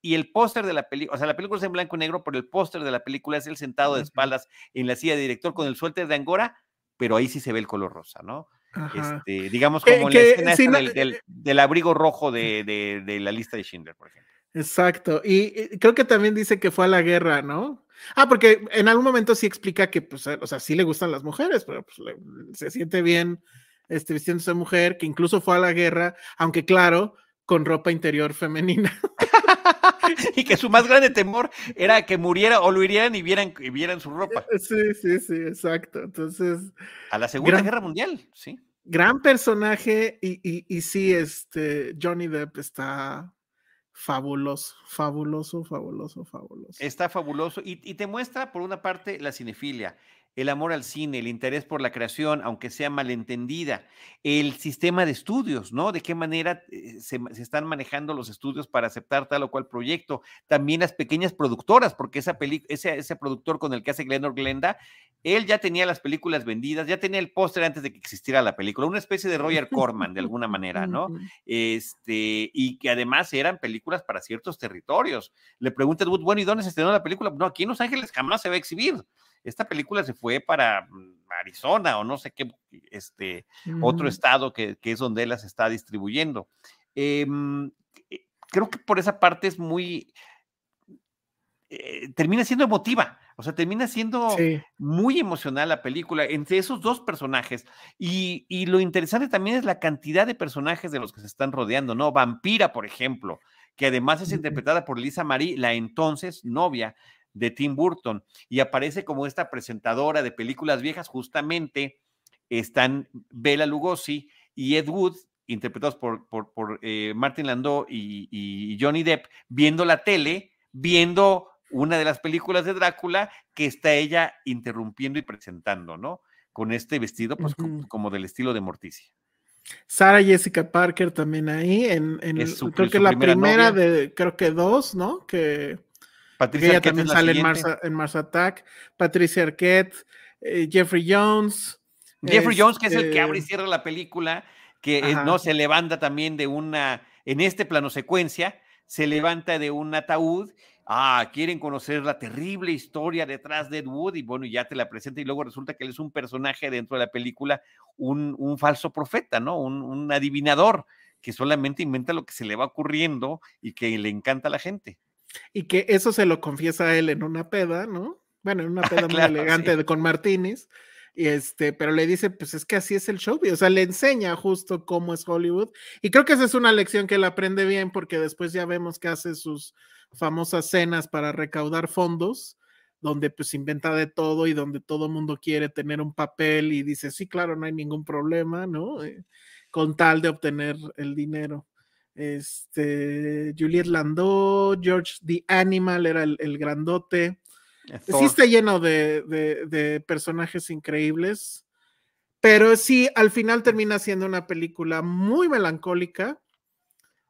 y el póster de la película, o sea, la película es en blanco y negro, pero el póster de la película es el sentado de espaldas en la silla de director con el suéter de Angora, pero ahí sí se ve el color rosa, ¿no? Este, digamos como en la escena eh, del, abrigo rojo de, la lista de Schindler, por ejemplo. Exacto, y, creo que también dice que fue a la guerra, ¿no? Ah, porque en algún momento sí explica que, pues, o sea, sí le gustan las mujeres, pero pues, se siente bien este, vistiéndose mujer, que incluso fue a la guerra, aunque claro, con ropa interior femenina. y que su más grande temor era que muriera o lo hirieran y vieran, y vieran su ropa. Eh, sí, sí, sí, exacto. Entonces. A la Segunda Guerra Mundial, sí. Gran personaje y, y, y, sí, este, Johnny Depp está fabuloso, fabuloso, fabuloso, fabuloso. Está fabuloso y, y te muestra, por una parte, la cinefilia el amor al cine, el interés por la creación, aunque sea malentendida, el sistema de estudios, ¿no? De qué manera eh, se, están manejando los estudios para aceptar tal o cual proyecto. También las pequeñas productoras, porque esa ese, ese productor con el que hace Glenor Glenda, él ya tenía las películas vendidas, ya tenía el póster antes de que existiera la película, una especie de Roger Corman de alguna manera, ¿no? Este, y que además eran películas para ciertos territorios. Le pregunta Wood, bueno, ¿y dónde se estrenó la película? No, aquí en Los Ángeles jamás se va a exhibir esta película se fue para mm, Arizona o no sé qué, este, otro estado que, es donde las está distribuyendo. Em, eh, creo que por esa parte es muy, eh, termina siendo emotiva, o sea, termina siendo muy emocional la película entre esos dos personajes. Y, y, lo interesante también es la cantidad de personajes de los que se están rodeando, ¿no? Vampira, por ejemplo, que además es interpretada por Lisa Marie, la entonces novia de Tim Burton y aparece como esta presentadora de películas viejas, justamente están Bela Lugosi y Ed Wood, interpretados por, por, eh, Martin Landau y, Johnny Depp, viendo la tele, viendo una de las películas de Drácula que está ella interrumpiendo y presentando, ¿no? Con este vestido, pues como, del estilo de Morticia. Sara Jessica Parker también ahí, en, creo que la primera de, creo que dos, ¿no? Que Patricia también sale en Mars, Attack. Patricia Arquette, eh, Jeffrey Jones. Jeffrey Jones, que es el que abre y este cierra la película, que eh, no se levanta también de una, en este plano secuencia, se levanta de un ataúd. Ah, quieren conocer la terrible historia detrás de Ed Wood y bueno, ya te la presenta y luego resulta que él es un personaje dentro de la película, un, falso profeta, ¿no? Un, un adivinador que solamente inventa lo que se le va ocurriendo y que le encanta a la gente. Y que eso se lo confiesa a él en una peda, ¿no? Bueno, en una peda muy elegante con Martínez. Y este, pero le dice, pues es que así es el show, o sea, le enseña justo cómo es Hollywood. Y creo que esa es una lección que él aprende bien, porque después ya vemos que hace sus famosas cenas para recaudar fondos, donde pues inventa de todo y donde todo mundo quiere tener un papel y dice, sí, claro, no hay ningún problema, ¿no? Eh, con tal de obtener el dinero. Este, Juliette Landau, George the Animal era el, grandote. Sí está lleno de, personajes increíbles, pero sí, al final termina siendo una película muy melancólica,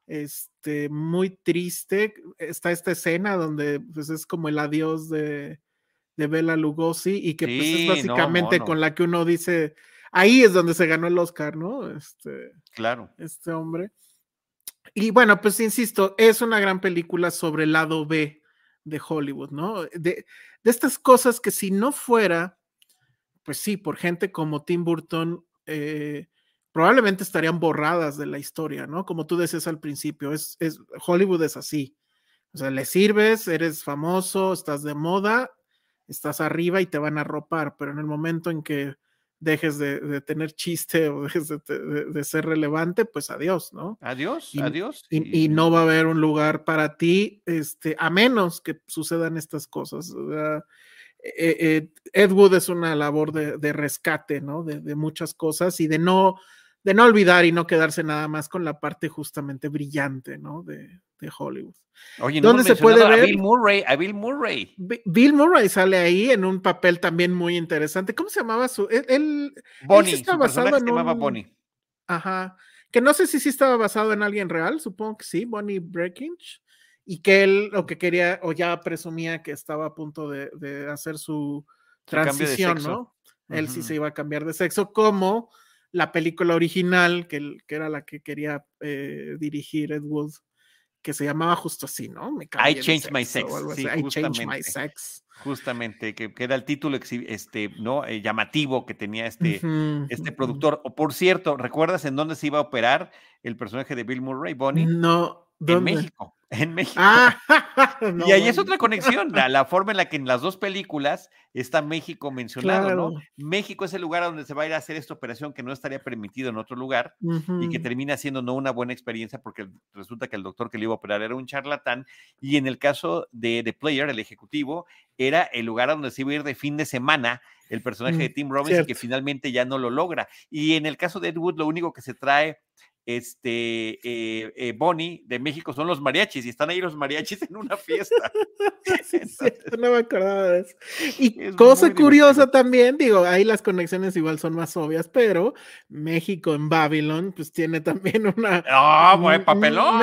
este, muy triste. Está esta escena donde pues, es como el adiós de, de Bela Lugosi y que pues, es básicamente con la que uno dice, ahí es donde se ganó el Oscar, ¿no? Este, claro. Este hombre. Y bueno, pues insisto, es una gran película sobre el lado B de Hollywood, ¿no? De, de estas cosas que si no fuera, pues sí, por gente como Tim Burton, eh, probablemente estarían borradas de la historia, ¿no? Como tú decías al principio, es, es, Hollywood es así. O sea, le sirves, eres famoso, estás de moda, estás arriba y te van a ropar, pero en el momento en que dejes de, tener chiste o dejes de, ser relevante, pues adiós, ¿no? Adiós, adiós. Y, no va a haber un lugar para ti, este, a menos que sucedan estas cosas. O eh, eh, Ed Wood es una labor de, rescate, ¿no? De, muchas cosas y de no, de no olvidar y no quedarse nada más con la parte justamente brillante, ¿no? De, Hollywood. Oye, ¿dónde se puede ver? A Bill Murray, a Bill Murray. Bill Murray sale ahí en un papel también muy interesante. ¿Cómo se llamaba su? Él, Bonnie, está basado en se llamaba Bonnie. Ajá. Que no sé si sí estaba basado en alguien real, supongo que sí, Bonnie Breakinch y que él lo que quería o ya presumía que estaba a punto de, hacer su, transición, ¿no? Él sí se iba a cambiar de sexo, como la película original, que, que era la que quería eh, dirigir Ed Wood, que se llamaba justo así, ¿no? Me I Changed My Sex. Sí, I My Sex. Justamente, que, era el título este, ¿no? Eh, llamativo que tenía este, este productor. O por cierto, ¿recuerdas en dónde se iba a operar el personaje de Bill Murray, Bonnie? No, en México, en México. Ah, y ahí es otra conexión, la, forma en la que en las dos películas está México mencionado, ¿no? México es el lugar donde se va a ir a hacer esta operación que no estaría permitido en otro lugar y que termina siendo no una buena experiencia porque resulta que el doctor que le iba a operar era un charlatán y en el caso de The Player, el ejecutivo, era el lugar donde se iba a ir de fin de semana el personaje de Tim Robbins y que finalmente ya no lo logra. Y en el caso de Ed Wood, lo único que se trae este, eh, eh, Bonnie de México son los mariachis y están ahí los mariachis en una fiesta. no me acordaba de eso. Y cosa curiosa también, digo, ahí las conexiones igual son más obvias, pero México en Babylon, pues tiene también una. Ah, buen papelón,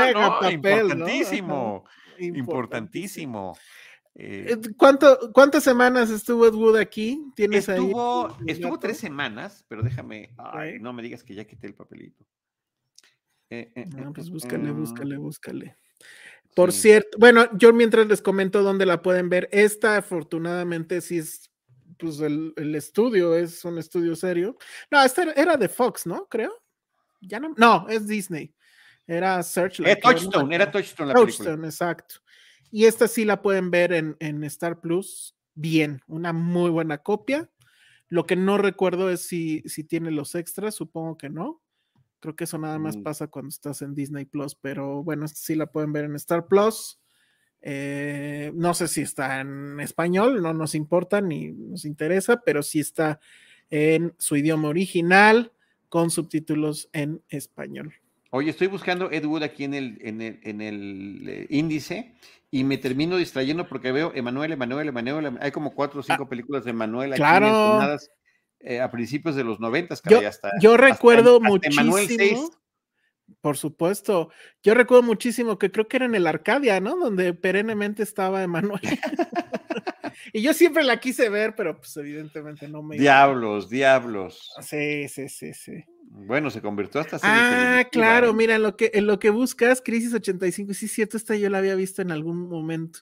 importantísimo, importantísimo. Eh, ¿Cuánto, ¿Cuántas semanas estuvo Ed Wood aquí? ¿Tienes estuvo, ahí? Estuvo tres semanas, pero déjame, no me digas que ya quité el papelito. Eh, eh, eh, pues búscale, búscale, búscale. Por cierto, bueno, yo mientras les comento dónde la pueden ver, esta afortunadamente sí es, pues el, estudio es un estudio serio. No, esta era de Fox, ¿no? Creo. Ya no, no, es Disney. Era Searchlight. Era Touchstone, era Touchstone la Touchstone, exacto. Y esta sí la pueden ver en, en Star Plus bien, una muy buena copia. Lo que no recuerdo es si, si tiene los extras, supongo que no. Creo que eso nada más mm. pasa cuando estás en Disney Plus, pero bueno, sí la pueden ver en Star Plus. Eh, no sé si está en español, no nos importa ni nos interesa, pero sí está en su idioma original con subtítulos en español. Oye, estoy buscando Ed Wood aquí en el, en el, en el eh, índice y me termino distrayendo porque veo Emanuel, Emanuel, Emanuel. Hay como cuatro o cinco ah, películas de Emanuel aquí claro. Eh, a principios de los noventas, yo, yo recuerdo muchísimo. Por supuesto. Yo recuerdo muchísimo que creo que era en el Arcadia, ¿no? Donde perennemente estaba Emanuel. y yo siempre la quise ver, pero pues evidentemente no me. Diablos, diablos. Sí, sí, sí, sí. Bueno, se convirtió hasta Ah, claro, ¿eh? mira, en lo que, en lo que buscas, Crisis 85, sí, cierto, esta yo la había visto en algún momento.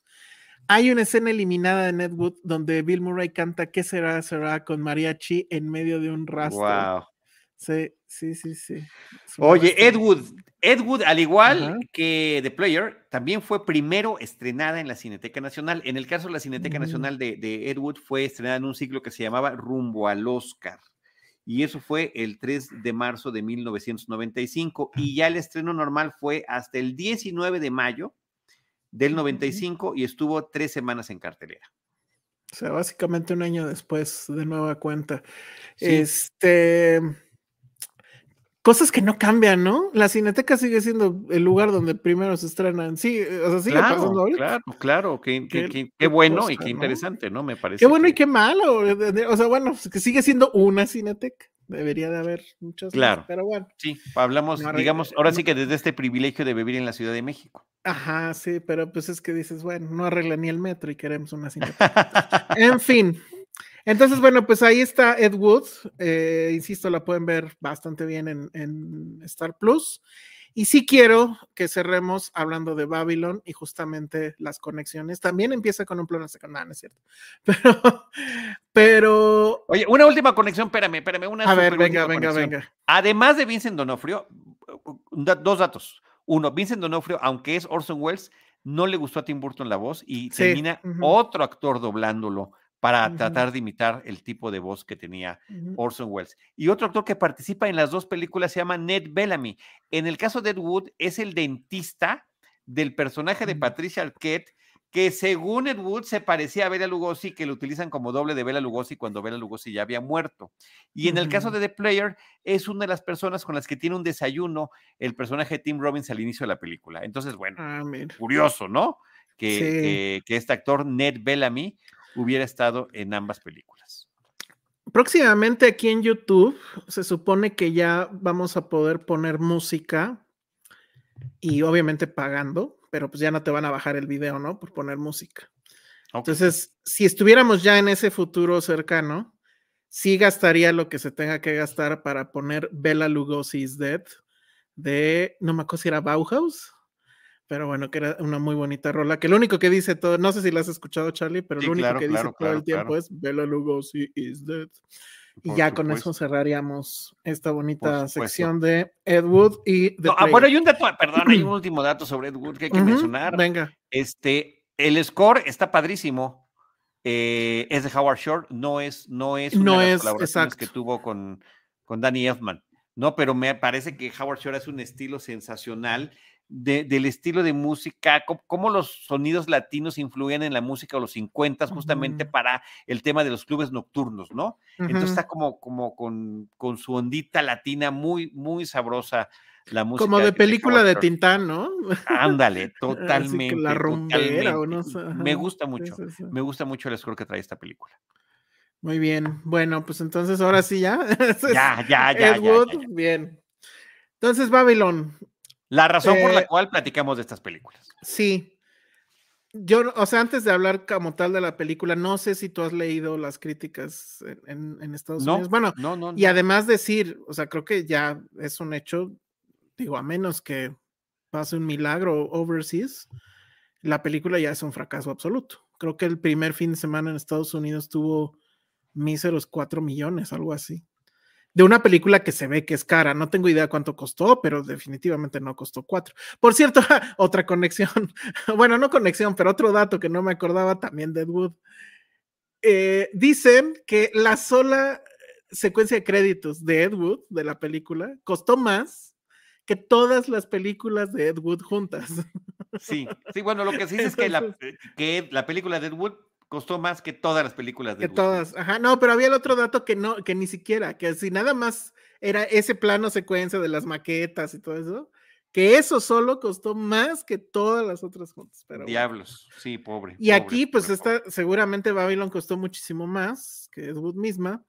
Hay una escena eliminada de Netwood donde Bill Murray canta ¿Qué será? será con mariachi en medio de un rastro. Wow. Sí, sí, sí, sí. Oye, Edwood, Edwood, al igual que The Player, también fue primero estrenada en la Cineteca Nacional. En el caso de la Cineteca Nacional de, de Edwood, fue estrenada en un ciclo que se llamaba Rumbo al Oscar. Y eso fue el 3 de marzo de 1995. Y ya el estreno normal fue hasta el 19 de mayo del 95 y estuvo tres semanas en cartelera. O sea, básicamente un año después, de nueva cuenta. Este. Cosas que no cambian, ¿no? La Cineteca sigue siendo el lugar donde primero se estrenan. Sí, o sea, sigue pasando ahorita. Claro, claro, qué, qué, bueno y qué interesante, ¿no? Me parece. Qué bueno y qué malo. O sea, bueno, que sigue siendo una Cineteca. Debería de haber muchas. Claro. pero bueno. Sí, hablamos, digamos, ahora sí que desde este privilegio de vivir en la Ciudad de México. Ajá, sí, pero pues es que dices, bueno, no arregla ni el metro y queremos una cinta. en fin. Entonces, bueno, pues ahí está Ed Wood. Eh, insisto, la pueden ver bastante bien en, en Star Plus. Y sí quiero que cerremos hablando de Babylon y justamente las conexiones. También empieza con un plano secundario, no, es cierto. Pero, pero. Oye, una última conexión, espérame, espérame. Una a ver, venga, venga, venga. Además de Vincent Donofrio, dos datos. Uno, Vincent Donofrio, aunque es Orson Welles, no le gustó a Tim Burton la voz y termina otro actor doblándolo para tratar de imitar el tipo de voz que tenía Orson Welles. Y otro actor que participa en las dos películas se llama Ned Bellamy. En el caso de Ed Wood, es el dentista del personaje de Patricia Arquette, que según Ed Wood se parecía a Bela Lugosi, que lo utilizan como doble de Bela Lugosi cuando Bela Lugosi ya había muerto. Y en el caso de The Player, es una de las personas con las que tiene un desayuno el personaje de Tim Robbins al inicio de la película. Entonces, bueno, ah, curioso, ¿no? Que, que este actor, Ned Bellamy, hubiera estado en ambas películas. Próximamente aquí en YouTube se supone que ya vamos a poder poner música y obviamente pagando, pero pues ya no te van a bajar el video, ¿no? Por poner música. Entonces, si estuviéramos ya en ese futuro cercano, sí gastaría lo que se tenga que gastar para poner Bella Lugosi's Dead de, no me acuerdo si era Bauhaus. Pero bueno, que era una muy bonita rola, que lo único que dice todo, no sé si la has escuchado, Charlie, pero lo único que dice todo el tiempo es Bella Lugosi is dead. Y ya con eso cerraríamos esta bonita sección de Ed Wood y de ah, bueno, hay un dato, perdón, hay un último dato sobre Ed Wood que hay que mencionar. Venga. Este, el score está padrísimo. Eh, es de Howard Shore, no es, no es una de las colaboraciones que tuvo con, con Danny Elfman. No, pero me parece que Howard Shore es un estilo sensacional del estilo de música, cómo, los sonidos latinos influyen en la música de los 50 justamente para el tema de los clubes nocturnos, ¿no? Entonces está como, como con, con, su ondita latina muy, muy sabrosa la música. Como de película de, Tintán, ¿no? Ándale, totalmente. la o no Me gusta mucho, me gusta mucho el score que trae esta película. Muy bien, bueno, pues entonces ahora sí ya. ya, ya, ya, ya, Bien. Entonces, Babylon, la razón por la eh, cual platicamos de estas películas. Sí. Yo, o sea, antes de hablar como tal de la película, no sé si tú has leído las críticas en, Estados Unidos. Bueno, no, no, y además decir, o sea, creo que ya es un hecho, digo, a menos que pase un milagro overseas, la película ya es un fracaso absoluto. Creo que el primer fin de semana en Estados Unidos tuvo míseros cuatro millones, algo así de una película que se ve que es cara. No tengo idea cuánto costó, pero definitivamente no costó cuatro. Por cierto, otra conexión, bueno, no conexión, pero otro dato que no me acordaba también de Ed Wood. Eh, dicen que la sola secuencia de créditos de Ed Wood, de la película, costó más que todas las películas de Ed Wood juntas. Sí, sí, bueno, lo que sí es que la, que la película de Ed Wood costó más que todas las películas de Que todas, ajá, no, pero había el otro dato que no, que ni siquiera, que si nada más era ese plano secuencia de las maquetas y todo eso, que eso solo costó más que todas las otras juntas. Pero Diablos, sí, pobre. Y aquí, pues, está, seguramente Babylon costó muchísimo más que Wood misma.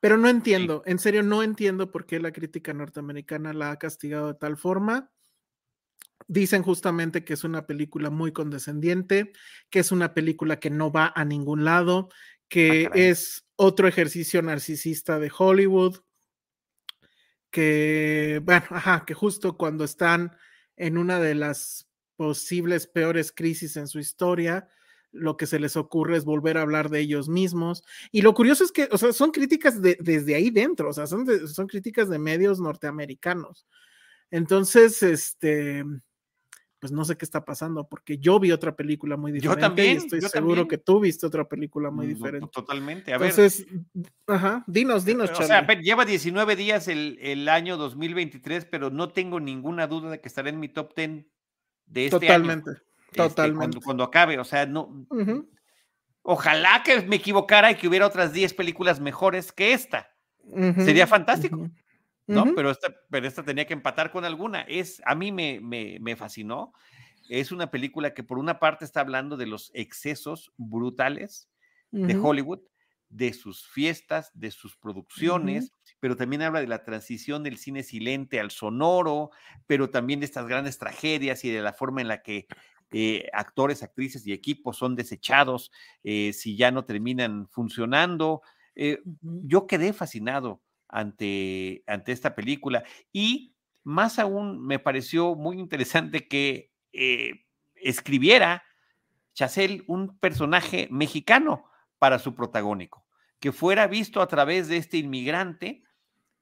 Pero no entiendo, en serio, no entiendo por qué la crítica norteamericana la ha castigado de tal forma. Dicen justamente que es una película muy condescendiente, que es una película que no va a ningún lado, ah, que es otro ejercicio narcisista de Hollywood, que, bueno, ajá, que justo cuando están en una de las posibles peores crisis en su historia, lo que se les ocurre es volver a hablar de ellos mismos. Y lo curioso es que, o sea, son críticas de, desde ahí dentro, o sea, son, son críticas de medios norteamericanos. Entonces, este, pues no sé qué está pasando, porque yo vi otra película muy diferente. Yo también. Y estoy seguro que tú viste otra película muy mm, diferente. Totalmente. A Entonces, ajá, dinos, dinos, O sea, lleva 19 días el, año 2023, pero no tengo ninguna duda de que estaré en mi top 10 de este totalmente, año. Totalmente. Este, cuando, acabe, o sea, no. Ojalá que me equivocara y que hubiera otras 10 películas mejores que esta. Sería fantástico. ¿No? pero, esta, pero esta tenía que empatar con alguna. Es, a mí me, me, fascinó. Es una película que por una parte está hablando de los excesos brutales de Hollywood, de sus fiestas, de sus producciones, pero también habla de la transición del cine silente al sonoro, pero también de estas grandes tragedias y de la forma en la que eh, actores, actrices y equipos son desechados eh, si ya no terminan funcionando. Eh, yo quedé fascinado ante, ante esta película. Y más aún me pareció muy interesante que escribiera Chacel un personaje mexicano para su protagónico, que fuera visto a través de este inmigrante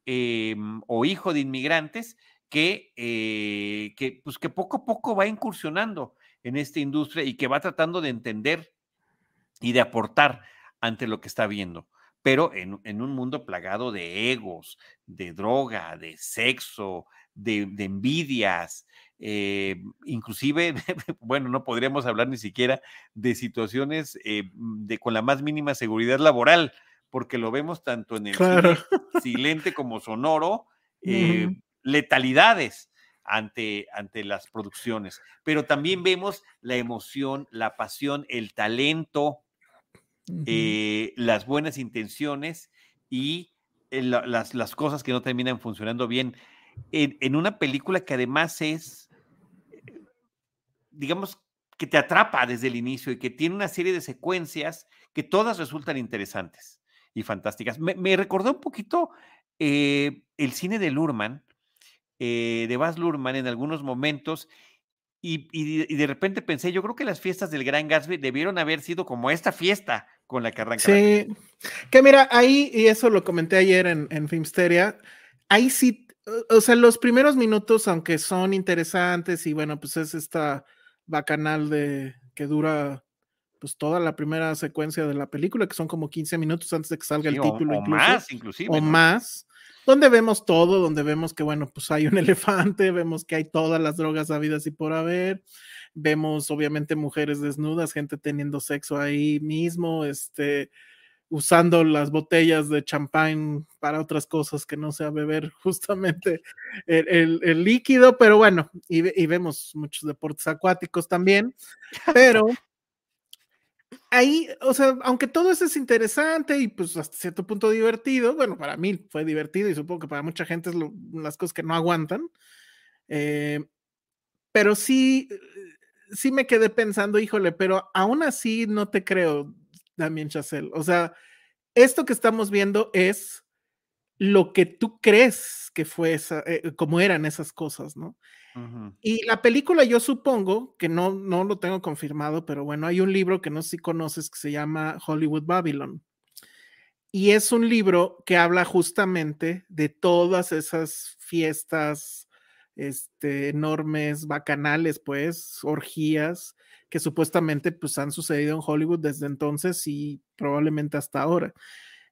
em, o hijo de inmigrantes que, que, pues que poco a poco va incursionando en esta industria y que va tratando de entender y de aportar ante lo que está viendo, pero en, un mundo plagado de egos, de droga, de sexo, de, envidias, eh, inclusive, bueno, no podríamos hablar ni siquiera de situaciones eh, de, con la más mínima seguridad laboral, porque lo vemos tanto en el silente como sonoro, eh, letalidades ante, ante las producciones, pero también vemos la emoción, la pasión, el talento, eh, las buenas intenciones y eh, las, cosas que no terminan funcionando bien. En, una película que además es, eh, digamos, que te atrapa desde el inicio y que tiene una serie de secuencias que todas resultan interesantes y fantásticas. Me, recordó un poquito el cine de Lurman, de Baz Luhrmann en algunos momentos y, de repente pensé, yo creo que las fiestas del Gran Gatsby debieron haber sido como esta fiesta con la que arranca. Sí, que mira, ahí, y eso lo comenté ayer en, en Filmsteria, ahí sí, o sea, los primeros minutos, aunque son interesantes y bueno, pues es esta bacanal de que dura pues toda la primera secuencia de la película, que son como 15 minutos antes de que salga el título. O, más, inclusive. O más donde vemos todo, donde vemos que, bueno, pues hay un elefante, vemos que hay todas las drogas habidas y por haber, vemos obviamente mujeres desnudas, gente teniendo sexo ahí mismo, este, usando las botellas de champán para otras cosas que no sea beber justamente el, el, líquido, pero bueno, y, y, vemos muchos deportes acuáticos también, pero ahí, o sea, aunque todo eso es interesante y pues hasta cierto punto divertido, bueno, para mí fue divertido y supongo que para mucha gente es las cosas que no aguantan, eh, pero sí, sí me quedé pensando, híjole, pero aún así no te creo, Damien Chazelle. O sea, esto que estamos viendo es lo que tú crees que fue esa, eh, como eran esas cosas, ¿no? Y la película, yo supongo, que no, no lo tengo confirmado, pero bueno, hay un libro que no sé si conoces que se llama Hollywood Babylon. Y es un libro que habla justamente de todas esas fiestas este, enormes, bacanales, pues, orgías, que supuestamente pues han sucedido en Hollywood desde entonces y probablemente hasta ahora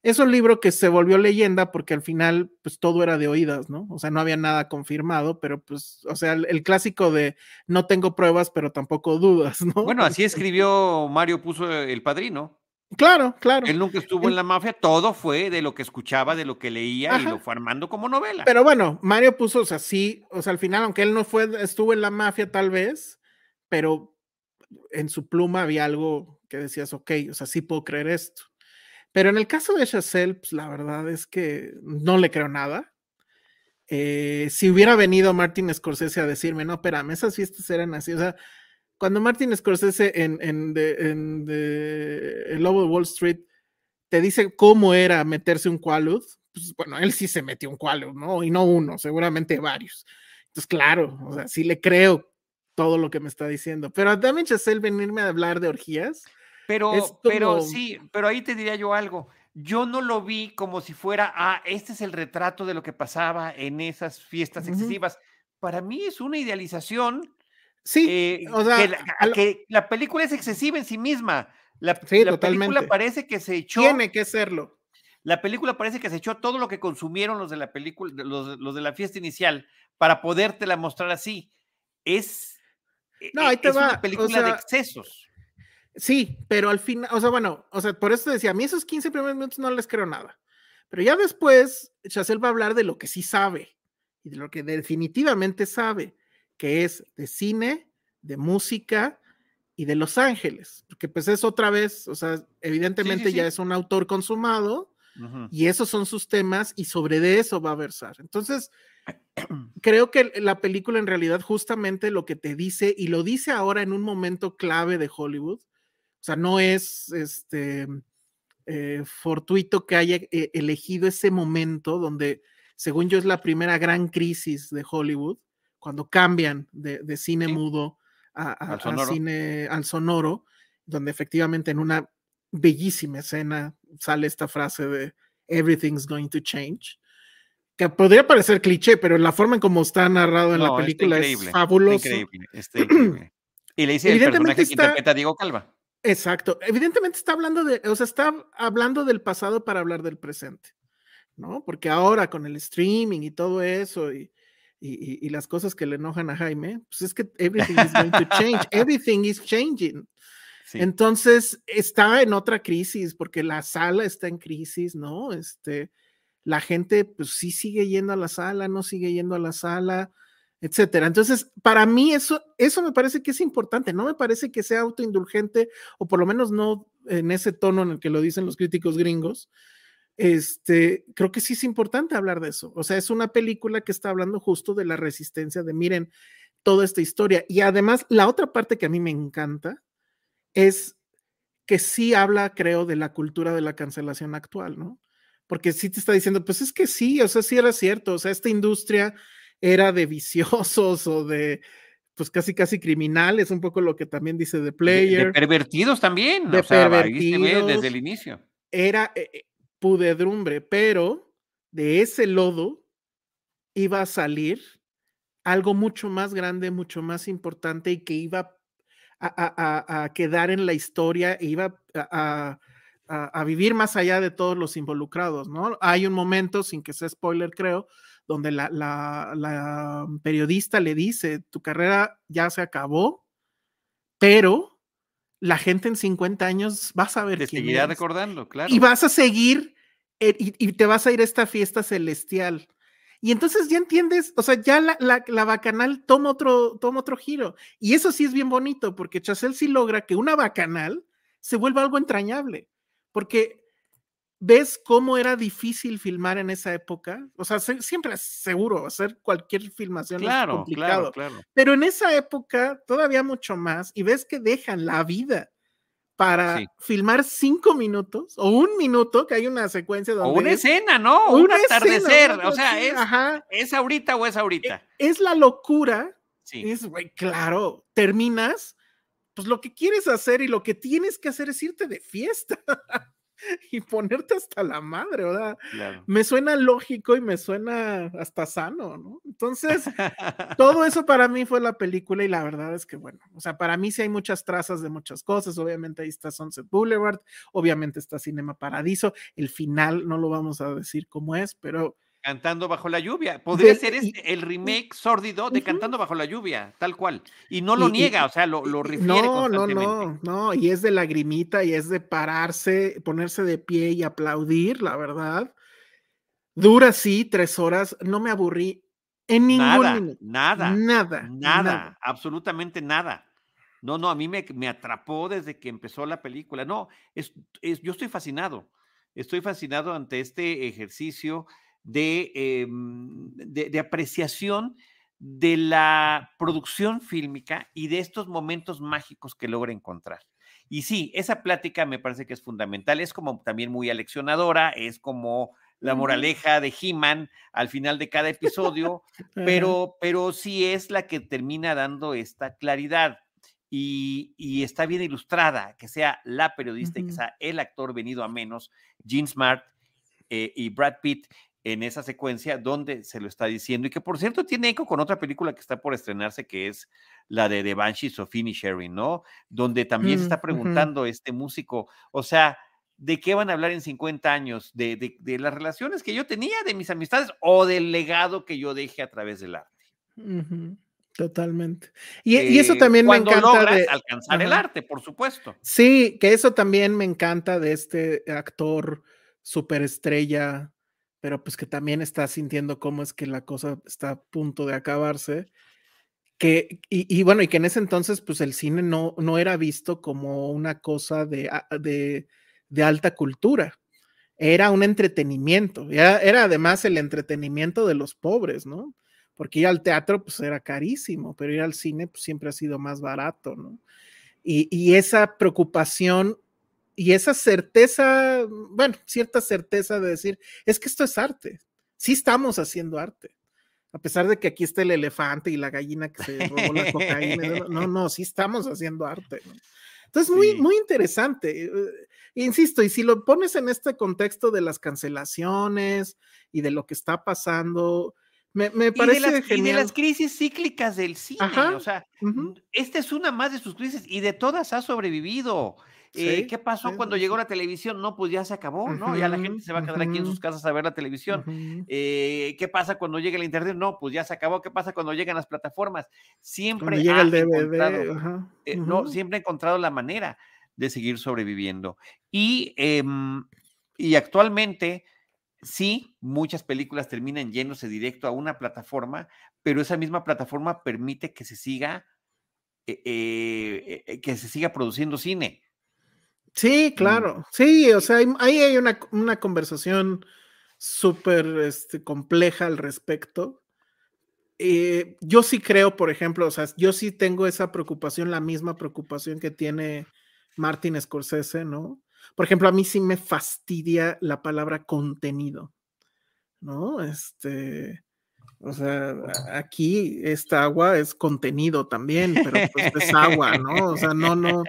es un libro que se volvió leyenda porque al final, pues todo era de oídas, ¿no? O sea, no había nada confirmado, pero pues, o sea, el, clásico de no tengo pruebas, pero tampoco dudas, ¿no? Bueno, así escribió Mario Puso El Padrino. Claro, claro. Él nunca estuvo en la mafia, todo fue de lo que escuchaba, de lo que leía y lo fue armando como novela. Pero bueno, Mario puso, o sea, sí, o sea, al final, aunque él no fue, estuvo en la mafia tal vez, pero en su pluma había algo que decías, ok, o sea, sí puedo creer esto. Pero en el caso de Chazelle, pues la verdad es que no le creo nada. Eh, si hubiera venido Martin Scorsese a decirme, no, espérame, esas fiestas eran así, o sea, cuando Martin Scorsese en, en, El Lobo de Wall Street te dice cómo era meterse un Qualud, pues bueno, él sí se metió un Qualud, ¿no? Y no uno, seguramente varios. Entonces, claro, o sea, sí le creo todo lo que me está diciendo. Pero a Damien Chazelle venirme a hablar de orgías, pero, pero sí, pero ahí te diría yo algo. Yo no lo vi como si fuera, ah, este es el retrato de lo que pasaba en esas fiestas excesivas. Para mí es una idealización. Sí, eh, o sea, que la, película es excesiva en sí misma. La, película parece que se echó. Tiene que serlo. La película parece que se echó todo lo que consumieron los de la película, los, los de la fiesta inicial, para podértela mostrar así. Es, no, ahí e, te es va. una película de excesos. Sí, pero al final, o sea, bueno, o sea, por eso decía, a mí esos 15 primeros minutos no les creo nada. Pero ya después, Chazelle va a hablar de lo que sí sabe y de lo que definitivamente sabe, que es de cine, de música y de Los Ángeles, porque pues es otra vez, o sea, evidentemente ya es un autor consumado y esos son sus temas y sobre de eso va a versar. Entonces, creo que la película en realidad justamente lo que te dice y lo dice ahora en un momento clave de Hollywood, o sea, no es este eh, fortuito que haya eh, elegido ese momento donde, según yo, es la primera gran crisis de Hollywood, cuando cambian de, cine mudo al, cine al sonoro, donde efectivamente en una bellísima escena sale esta frase de Everything's going to change, que podría parecer cliché, pero la forma en cómo está narrado en la película es fabuloso. increíble, Y le dice el personaje que interpreta Diego Calva. Exacto. Evidentemente está hablando de, o sea, está hablando del pasado para hablar del presente, ¿no? Porque ahora con el streaming y todo eso y, y, y las cosas que le enojan a Jaime, pues es que everything is going to change, everything is changing. Entonces está en otra crisis porque la sala está en crisis, ¿no? Este, la gente pues sí sigue yendo a la sala, no sigue yendo a la sala, etcétera. Entonces, para mí eso, eso me parece que es importante, no me parece que sea autoindulgente o por lo menos no en ese tono en el que lo dicen los críticos gringos. Este, creo que sí es importante hablar de eso. O sea, es una película que está hablando justo de la resistencia de miren toda esta historia. Y además, la otra parte que a mí me encanta es que sí habla, creo, de la cultura de la cancelación actual, ¿no? Porque sí te está diciendo, pues es que sí, o sea, sí era cierto, o sea, esta industria era de viciosos o de, pues casi casi criminales, un poco lo que también dice The Player. De, pervertidos también, de o sea, pervertidos, desde el inicio. Era eh, eh, pudedrumbre, pero de ese lodo iba a salir algo mucho más grande, mucho más importante y que iba a, quedar en la historia e iba a, vivir más allá de todos los involucrados, ¿no? Hay un momento, sin que sea spoiler, creo, donde la, periodista le dice, tu carrera ya se acabó, pero la gente en 50 años va a saber te seguirá recordando, claro. Y vas a seguir eh, y, te vas a ir a esta fiesta celestial. Y entonces ya entiendes, o sea, ya la, la, bacanal toma otro, toma otro giro. Y eso sí es bien bonito, porque Chazelle sí logra que una bacanal se vuelva algo entrañable. Porque ves cómo era difícil filmar en esa época. O sea, siempre es seguro, hacer cualquier filmación claro, es complicado. Claro, claro. Pero en esa época todavía mucho más. Y ves que dejan la vida para filmar cinco minutos o un minuto, que hay una secuencia donde. O una escena, ¿no? un atardecer. o sea, es, es, ahorita o es ahorita. E, es, la locura. Sí. Es, güey, claro, terminas, pues lo que quieres hacer y lo que tienes que hacer es irte de fiesta. y ponerte hasta la madre, ¿verdad? Me suena lógico y me suena hasta sano, ¿no? Entonces, todo eso para mí fue la película y la verdad es que, bueno, o sea, para mí sí hay muchas trazas de muchas cosas, obviamente ahí está Sunset Boulevard, obviamente está Cinema Paradiso, el final no lo vamos a decir cómo es, pero Cantando bajo la lluvia. Podría ser este, el remake sórdido de Cantando bajo la lluvia, tal cual. Y no lo niega, o sea, lo, lo refiere No, no, no, no. Y es de lagrimita y es de pararse, ponerse de pie y aplaudir, la verdad. Dura sí, tres horas. No me aburrí en ningún nada, minuto. Nada. Nada. Nada. Absolutamente nada. No, no, a mí me, me, atrapó desde que empezó la película. No, es, es, yo estoy fascinado. Estoy fascinado ante este ejercicio Em, de, de, apreciación de la producción fílmica y de estos momentos mágicos que logra encontrar. Y sí, esa plática me parece que es fundamental, es como también muy aleccionadora, es como la moraleja de He-Man al final de cada episodio, pero, pero sí es la que termina dando esta claridad. Y, está bien ilustrada, que sea la periodista y que sea el actor venido a menos, Gene Smart eh, y Brad Pitt, en esa secuencia donde se lo está diciendo y que por cierto tiene eco con otra película que está por estrenarse que es la de The Banshees of Inisherin, ¿no? Donde también se mm, está preguntando este músico, o sea, ¿de qué van a hablar en 50 años? ¿De, de, las relaciones que yo tenía, de mis amistades o del legado que yo dejé a través del arte? Totalmente. Y, eso también me encanta. Logras alcanzar el arte, por supuesto. Sí, que eso también me encanta de este actor superestrella pero pues que también está sintiendo cómo es que la cosa está a punto de acabarse, que, y, bueno, y que en ese entonces, pues el cine no, no era visto como una cosa de, de, alta cultura, era un entretenimiento, era, además el entretenimiento de los pobres, ¿no? Porque ir al teatro, pues era carísimo, pero ir al cine, pues siempre ha sido más barato, ¿no? Y, y esa preocupación y esa certeza, bueno, cierta certeza de decir, es que esto es arte, sí estamos haciendo arte a pesar de que aquí está el elefante y la gallina que se robó la cocaína, no, no, sí estamos haciendo arte. Entonces, muy, muy interesante. Eh, insisto, y si lo pones en este contexto de las cancelaciones y de lo que está pasando, me, me parece y de, las, genial. y de las crisis cíclicas del cine. o sea, esta es una más de sus crisis y de todas ha sobrevivido. Eh, ¿Qué pasó cuando llegó la televisión? No, pues ya se acabó, ¿no? Ya la gente se va a quedar aquí en sus casas a ver la televisión. Eh, ¿Qué pasa cuando llega el internet? No, pues ya se acabó. ¿Qué pasa cuando llegan las plataformas? Siempre llega el DVD, eh, no, siempre ha encontrado la manera de seguir sobreviviendo. Y, em, y actualmente, sí, muchas películas terminan yéndose directo a una plataforma, pero esa misma plataforma permite que se siga, que se siga produciendo cine. Sí, claro. Sí, o sea, ahí hay una, una conversación súper este, compleja al respecto. Eh, yo sí creo, por ejemplo, o sea, yo sí tengo esa preocupación, la misma preocupación que tiene Martin Scorsese, ¿no? Por ejemplo, a mí sí me fastidia la palabra contenido, ¿no? Este, o sea, aquí esta agua es contenido también, pero pues es agua, ¿no? O sea, no, no,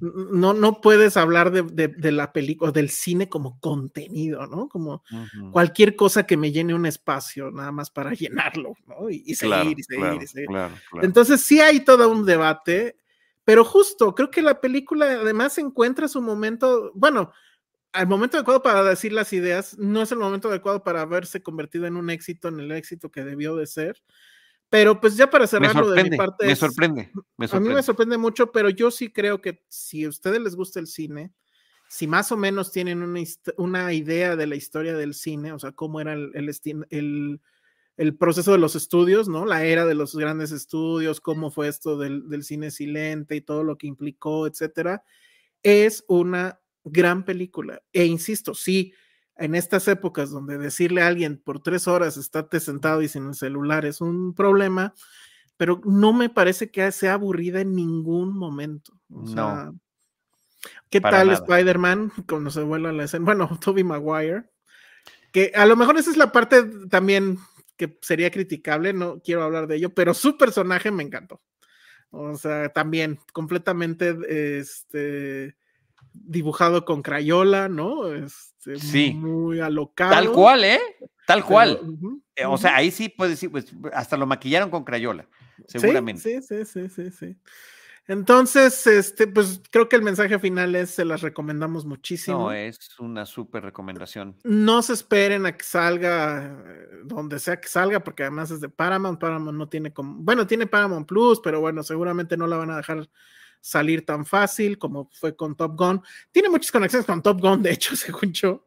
no, no puedes hablar de, la película, del cine como contenido, ¿no? Como cualquier cosa que me llene un espacio, nada más para llenarlo, ¿no? Y, seguir, y seguir, y seguir. Entonces sí hay todo un debate, pero justo, creo que la película además encuentra su momento, bueno, al momento adecuado para decir las ideas, no es el momento adecuado para haberse convertido en un éxito, en el éxito que debió de ser. Pero pues ya para cerrarlo de mi parte. Me sorprende, me sorprende. A mí me sorprende mucho, pero yo sí creo que si a ustedes les gusta el cine, si más o menos tienen una, una idea de la historia del cine, o sea, cómo era el, el, el, proceso de los estudios, ¿no? La era de los grandes estudios, cómo fue esto del, del cine silente y todo lo que implicó, etcétera, es una gran película. E insisto, sí, en estas épocas donde decirle a alguien por tres horas estate sentado y sin el celular es un problema, pero no me parece que sea aburrida en ningún momento. no. ¿Qué tal Spider-Man cuando se vuela la escena? Bueno, Toby Maguire, que a lo mejor esa es la parte también que sería criticable, no quiero hablar de ello, pero su personaje me encantó. O sea, también completamente este, dibujado con crayola, ¿no? Este, sí. Muy alocado. Tal cual, ¿eh? Tal cual. Eh, o sea, ahí sí puedes decir, pues hasta lo maquillaron con crayola, seguramente. Sí, sí, sí, sí, sí. Entonces, este, pues creo que el mensaje final es, se las recomendamos muchísimo. No, es una súper recomendación. No se esperen a que salga eh, donde sea que salga, porque además es de Paramount. Paramount no tiene como, bueno, tiene Paramount Plus, pero bueno, seguramente no la van a dejar salir tan fácil como fue con Top Gun. Tiene muchas conexiones con Top Gun, de hecho, según yo,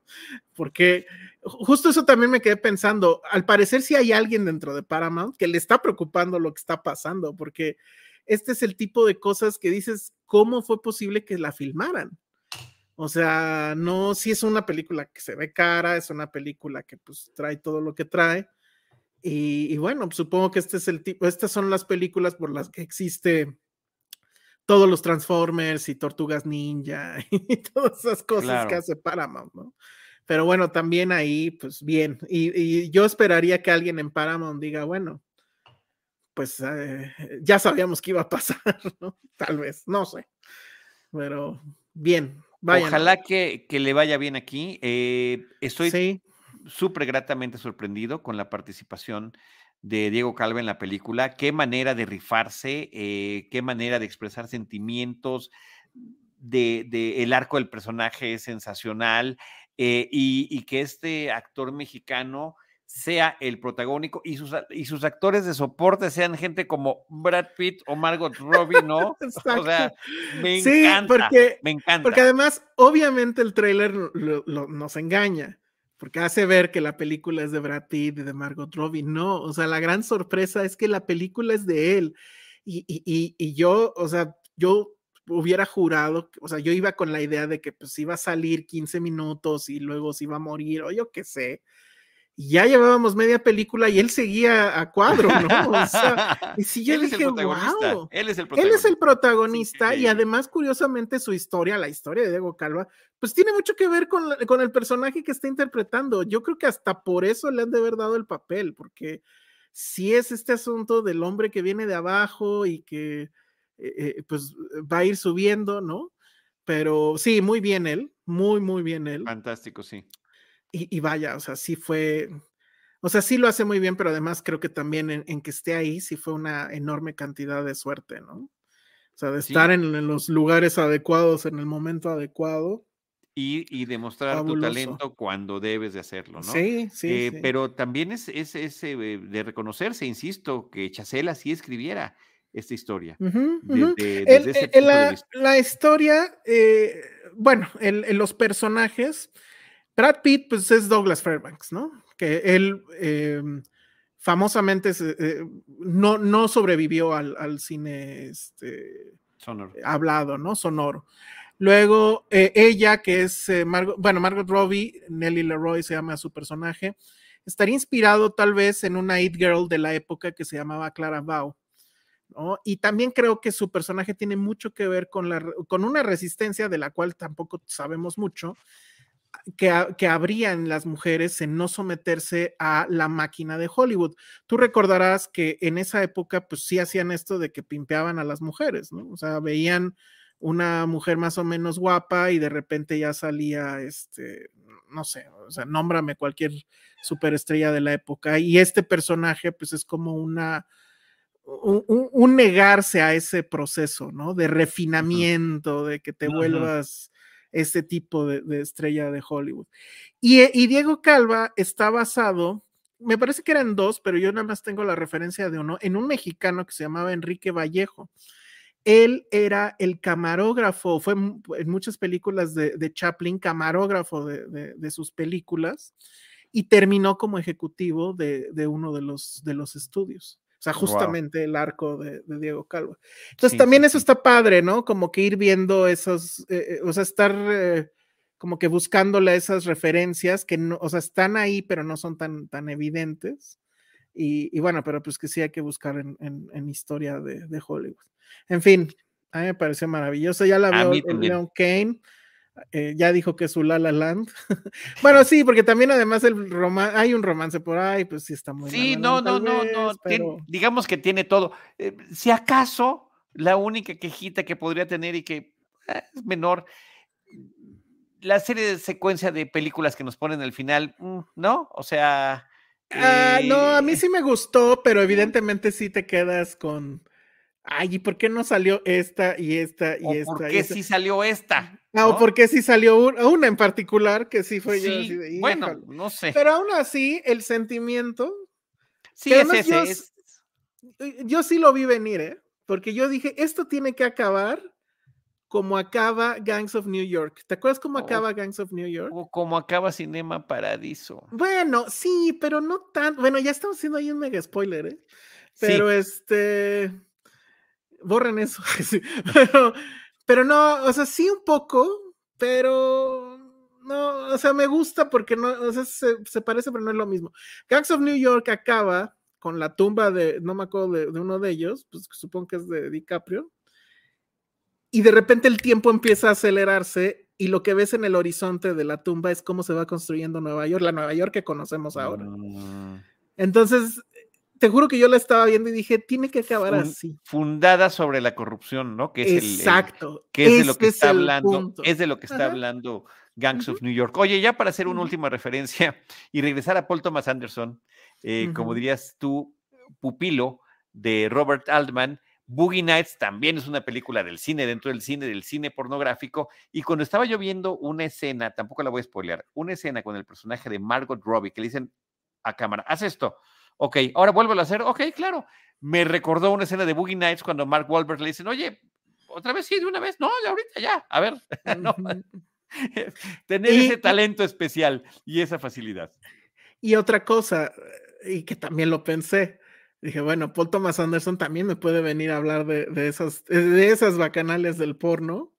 porque justo eso también me quedé pensando. Al parecer, si hay alguien dentro de Paramount que le está preocupando lo que está pasando, porque este es el tipo de cosas que dices, ¿cómo fue posible que la filmaran? O sea, no, si es una película que se ve cara, es una película que pues trae todo lo que trae. Y, y bueno, supongo que este es el tipo, estas son las películas por las que existe todos los Transformers y Tortugas Ninja y todas esas cosas que hace Paramount, ¿no? Pero bueno, también ahí, pues bien. Y, yo esperaría que alguien en Paramount diga, bueno, pues eh, ya sabíamos que iba a pasar, ¿no? Tal vez, no sé. Pero bien, vaya. Ojalá que, que, le vaya bien aquí. Eh, estoy súper gratamente sorprendido con la participación de Diego Calva en la película, qué manera de rifarse, eh, qué manera de expresar sentimientos, de, el arco del personaje es sensacional eh, y, que este actor mexicano sea el protagónico y sus, y sus actores de soporte sean gente como Brad Pitt o Margot Robbie, ¿no? o sea, me encanta, porque, me encanta. Porque además, obviamente el tráiler nos engaña porque hace ver que la película es de Brad Pitt y de Margot Robbie. No, o sea, la gran sorpresa es que la película es de él. Y, y, y, yo, o sea, yo hubiera jurado, o sea, yo iba con la idea de que pues iba a salir 15 minutos y luego se iba a morir, o yo qué sé ya llevábamos media película y él seguía a cuadro, ¿no? O sea, y si yo dije, wow, él es el protagonista, él es el protagonista y además, curiosamente, su historia, la historia de Diego Calva, pues tiene mucho que ver con, con, el personaje que está interpretando. Yo creo que hasta por eso le han de haber dado el papel, porque si es este asunto del hombre que viene de abajo y que eh, eh, pues va a ir subiendo, ¿no? Pero sí, muy bien él, muy, muy bien él. Fantástico, sí y, vaya, o sea, sí fue, o sea, sí lo hace muy bien, pero además creo que también en, que esté ahí sí fue una enorme cantidad de suerte, ¿no? O sea, de estar en, los lugares adecuados, en el momento adecuado. Y, y demostrar tu talento cuando debes de hacerlo, ¿no? Sí, sí. Eh, pero también es, es, eh, de reconocerse, insisto, que Chacela sí escribiera esta historia. la, historia, eh, bueno, en los personajes, Brad Pitt, pues es Douglas Fairbanks, ¿no? Que él famosamente eh, no, no sobrevivió al, cine este, hablado, ¿no? Sonoro. Luego, eh, ella, que es, eh, bueno, Margot Robbie, Nelly Leroy se llama su personaje, estaría inspirado tal vez en una It Girl de la época que se llamaba Clara Bow. ¿no? Y también creo que su personaje tiene mucho que ver con, la, con una resistencia de la cual tampoco sabemos mucho, que, habrían las mujeres en no someterse a la máquina de Hollywood. Tú recordarás que en esa época, pues sí hacían esto de que pimpeaban a las mujeres, ¿no? O sea, veían una mujer más o menos guapa y de repente ya salía, este, no sé, o sea, nómbrame cualquier superestrella de la época. Y este personaje, pues es como una, un, negarse a ese proceso, ¿no? De refinamiento, de que te vuelvas este tipo de, estrella de Hollywood. Eh, y, Diego Calva está basado, me parece que eran dos, pero yo nada más tengo la referencia de uno, en un mexicano que se llamaba Enrique Vallejo. Él era el camarógrafo, fue en muchas películas de, Chaplin, camarógrafo de, sus películas, y terminó como ejecutivo de, uno de los, de los estudios. O sea, justamente el arco de, Diego Calvo. Entonces, también eso está padre, ¿no? Como que ir viendo esos, eh, eh, o sea, estar eh, como que buscándole esas referencias que no, o sea, están ahí, pero no son tan, tan evidentes. Y, bueno, pero pues que sí hay que buscar en, en, historia de, de, Hollywood. En fin, a mí me pareció maravilloso. Ya la veo Leon Kane. Eh, ya dijo que es su La La Land. bueno, sí, porque también además el hay un romance por ahí, pues sí está muy Sí, no, no, no, no, digamos que tiene todo. Eh, si acaso la única quejita que podría tener y que eh, es menor, la serie de secuencia de películas que nos ponen al final, mm, ¿no? O sea... Ah, no, a mí sí me gustó, pero evidentemente sí te quedas con ay, ¿y por qué no salió esta y esta y esta? ¿Por qué sí salió esta? No, ¿no? ¿por qué sí salió una en particular que sí fue yo? bueno, no sé. Pero aún así, el sentimiento. Sí, es ese. Yo, sí lo vi venir, ¿eh? Porque yo dije, esto tiene que acabar como acaba Gangs of New York. ¿Te acuerdas cómo acaba Gangs of New York? O como acaba Cinema Paradiso. Bueno, sí, pero no tan. Bueno, ya estamos haciendo ahí un mega spoiler, ¿eh? Pero este borren eso. pero, no, o sea, sí un poco, pero no, o sea, me gusta porque no, o sea, se, parece, pero no es lo mismo. Gangs of New York acaba con la tumba de, no me acuerdo de, uno de ellos, pues supongo que es de DiCaprio, y de repente el tiempo empieza a acelerarse y lo que ves en el horizonte de la tumba es cómo se va construyendo Nueva York, la Nueva York que conocemos ahora. Mm. Entonces, te juro que yo la estaba viendo y dije, tiene que acabar así. Fundada sobre la corrupción, ¿no? Que es Exacto. que es de lo que está hablando, es de lo que está hablando Gangs of New York. Oye, ya para hacer una última referencia y regresar a Paul Thomas Anderson, eh, como dirías tú, pupilo de Robert Altman, Boogie Nights también es una película del cine, dentro del cine, del cine pornográfico. Y cuando estaba yo viendo una escena, tampoco la voy a spoilear, una escena con el personaje de Margot Robbie, que le dicen a cámara, haz esto. Ok, ahora vuelvo a hacer. Ok, claro. Me recordó una escena de Boogie Nights cuando Mark Wahlberg le dicen, oye, otra vez sí, de una vez. No, ya ahorita ya. A ver. Tener ese talento especial y esa facilidad. Y otra cosa, y que también lo pensé, dije, bueno, Paul Thomas Anderson también me puede venir a hablar de, de esas, de esas bacanales del porno.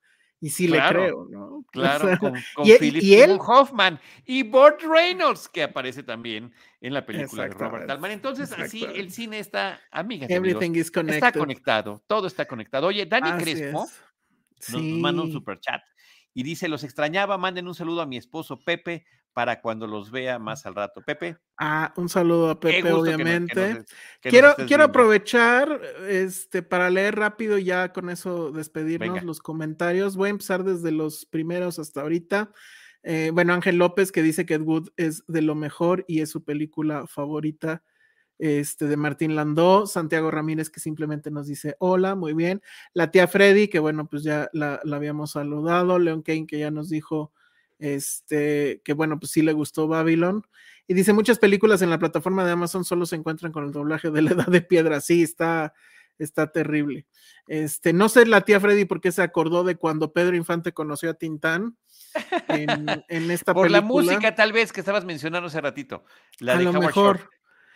Y sí le creo, ¿no? Claro, con, e, Philip y él, Hoffman y Burt Reynolds, que aparece también en la película de Robert Altman. Entonces, así el cine está, amigas, Everything is está conectado, todo está conectado. Oye, Dani Crespo nos manda un super chat y dice, los extrañaba, manden un saludo a mi esposo Pepe para cuando los vea más al rato. Pepe. Ah, un saludo a Pepe, obviamente. quiero quiero aprovechar este, para leer rápido ya con eso despedirnos los comentarios. Voy a empezar desde los primeros hasta ahorita. Eh, bueno, Ángel López que dice que Ed Wood es de lo mejor y es su película favorita este, de Martín Landó, Santiago Ramírez que simplemente nos dice hola, muy bien, la tía Freddy que bueno, pues ya la, habíamos saludado, Leon Kane que ya nos dijo este, que bueno, pues sí le gustó Babylon. Y dice, muchas películas en la plataforma de Amazon solo se encuentran con el doblaje de la edad de piedra. Sí, está, está terrible. Este, no sé la tía Freddy por qué se acordó de cuando Pedro Infante conoció a Tintán en, en esta por película. la música tal vez que estabas mencionando hace ratito. La a lo mejor.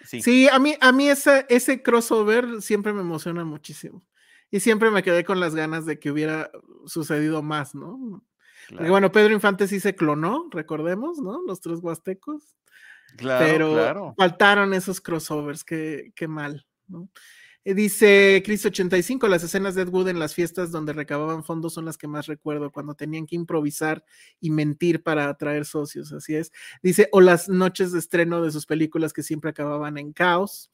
Sí. a mí, a mí esa, ese crossover siempre me emociona muchísimo. Y siempre me quedé con las ganas de que hubiera sucedido más, ¿no? Porque bueno, Pedro Infante sí se clonó, recordemos, ¿no? Los tres huastecos. Claro, pero faltaron esos crossovers, qué, qué mal, ¿no? Eh, dice Chris85, las escenas de Ed Wood en las fiestas donde recababan fondos son las que más recuerdo, cuando tenían que improvisar y mentir para atraer socios, así es. Dice, o las noches de estreno de sus películas que siempre acababan en caos.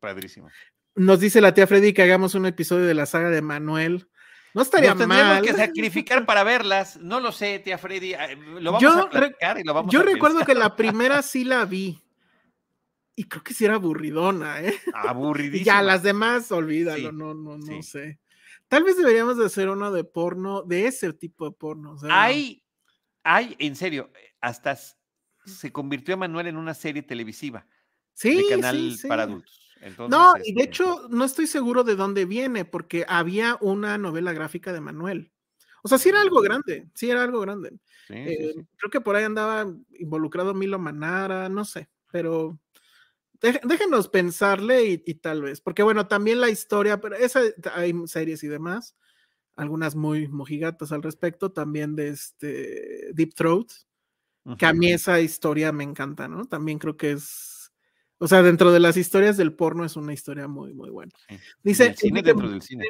Padrísimo. Nos dice la tía Freddy que hagamos un episodio de la saga de Manuel. No estaría Nos mal. que sacrificar para verlas. No lo sé, tía Freddy. Lo vamos a platicar y lo vamos yo recuerdo que la primera sí la vi y creo que sí era aburridona, ¿eh? Aburridísima. ya, las demás, olvídalo, no, no, no sé. Tal vez deberíamos de hacer uno de porno, de ese tipo de porno. hay, hay, en serio, hasta se convirtió Emanuel en una serie televisiva. Sí, de canal para adultos. No, y de este, hecho, no estoy seguro de dónde viene, porque había una novela gráfica de Manuel. O sea, sí era algo grande, sí era algo grande. Eh, creo que por ahí andaba involucrado Milo Manara, no sé, pero déjenos pensarle y, tal vez, porque bueno, también la historia, pero esa, hay series y demás, algunas muy mojigatas al respecto, también de este Deep Throat, que a mí esa historia me encanta, ¿no? También creo que es, o sea, dentro de las historias del porno es una historia muy, muy buena. Dice... cine dentro del cine.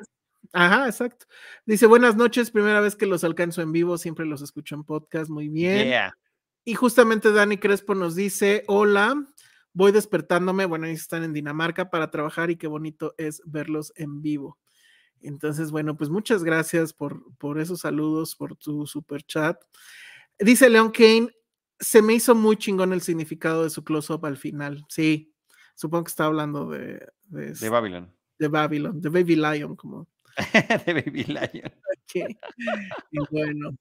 Ajá, exacto. Dice, buenas noches, primera vez que los alcanzo en vivo, siempre los escucho en podcast, muy bien. Y justamente Dani Crespo nos dice, hola, voy despertándome, bueno, ahí están en Dinamarca para trabajar y qué bonito es verlos en vivo. Entonces, bueno, pues muchas gracias por, por esos saludos, por tu super chat. Dice Leon Kane, se me hizo muy chingón el significado de su close-up al final. Sí, supongo que está hablando de... De, de Babylon. De Babylon, de Baby Lion, como... de Baby Lion. Y bueno,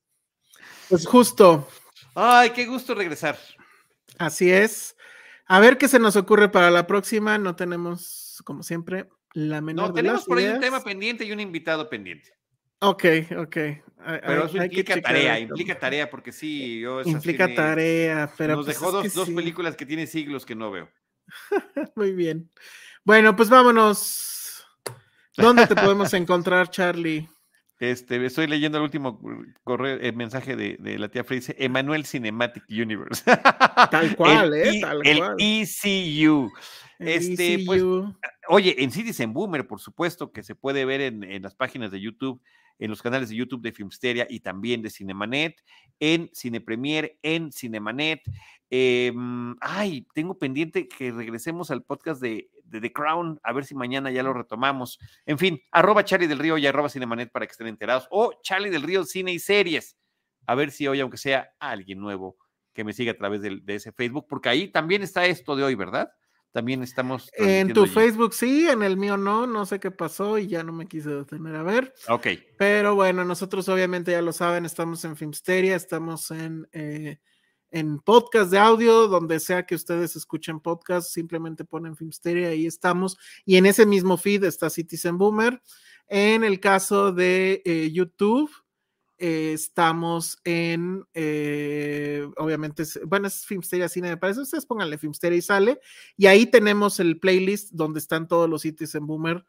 pues justo. Ay, qué gusto regresar. Así es. A ver qué se nos ocurre para la próxima. No tenemos, como siempre, la menor no, tenemos por ahí un tema pendiente y un invitado pendiente. Ok, ok. Pero eso implica tarea, implica tarea, porque sí, yo Implica tarea, pero. Nos pues dejó dos, películas que tiene siglos que no veo. Muy bien. Bueno, pues vámonos. ¿Dónde te podemos encontrar, Charlie? Este, estoy leyendo el último correo, el mensaje de, la tía Frey, dice Emanuel Cinematic Universe. Tal cual, ¿eh? Tal el ECU. este, ECU. pues, oye, en Citizen Boomer, por supuesto, que se puede ver en, en, las páginas de YouTube, en los canales de YouTube de Filmsteria y también de Cinemanet, en Cine Premier, en Cinemanet. Em, ay, tengo pendiente que regresemos al podcast de, The Crown, a ver si mañana ya lo retomamos. En fin, arroba Charlie del Río y arroba Cinemanet para que estén enterados. O Charlie del Río Cine y Series. A ver si hoy, aunque sea alguien nuevo, que me siga a través de, ese Facebook, porque ahí también está esto de hoy, ¿verdad? También estamos. En tu Facebook sí, en el mío no, no sé qué pasó y ya no me quise detener a ver. Ok. Pero bueno, nosotros obviamente ya lo saben, estamos en Filmsteria, estamos en eh, en podcast de audio, donde sea que ustedes escuchen podcast, simplemente ponen Filmsteria, ahí estamos. Y en ese mismo feed está Citizen Boomer. En el caso de eh, YouTube, eh, estamos en, eh, obviamente, bueno, es Filmsteria Cine, me parece. Ustedes pónganle Filmsteria y sale. Y ahí tenemos el playlist donde están todos los sitios en Boomer.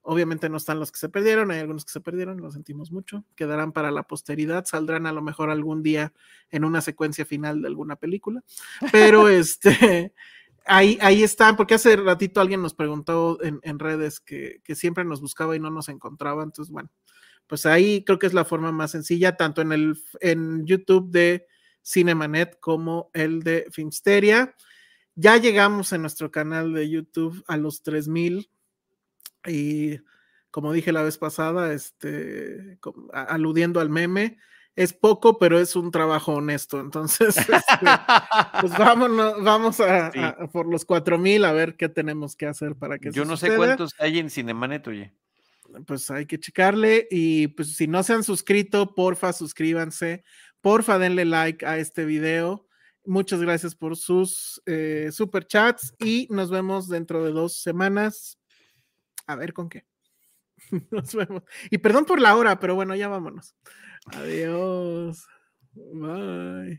Obviamente no están los que se perdieron, hay algunos que se perdieron, lo sentimos mucho. Quedarán para la posteridad, saldrán a lo mejor algún día en una secuencia final de alguna película. Pero este, ahí, ahí están, porque hace ratito alguien nos preguntó en, redes que, que siempre nos buscaba y no nos encontraba. Entonces, bueno, pues ahí creo que es la forma más sencilla, tanto en el en YouTube de Cinemanet como el de Filmsteria. Ya llegamos en nuestro canal de YouTube a los 3000 y como dije la vez pasada, este, aludiendo al meme, es poco, pero es un trabajo honesto. Entonces, este, pues vámonos, vamos a, por los 4000 a ver qué tenemos que hacer para que Yo no sé cuántos hay en Cinemanet, oye pues hay que checarle y pues si no se han suscrito, porfa, suscríbanse, porfa, denle like a este video. Muchas gracias por sus eh, super chats y nos vemos dentro de dos semanas. A ver con qué. Nos vemos. Y perdón por la hora, pero bueno, ya vámonos. Adiós. Bye.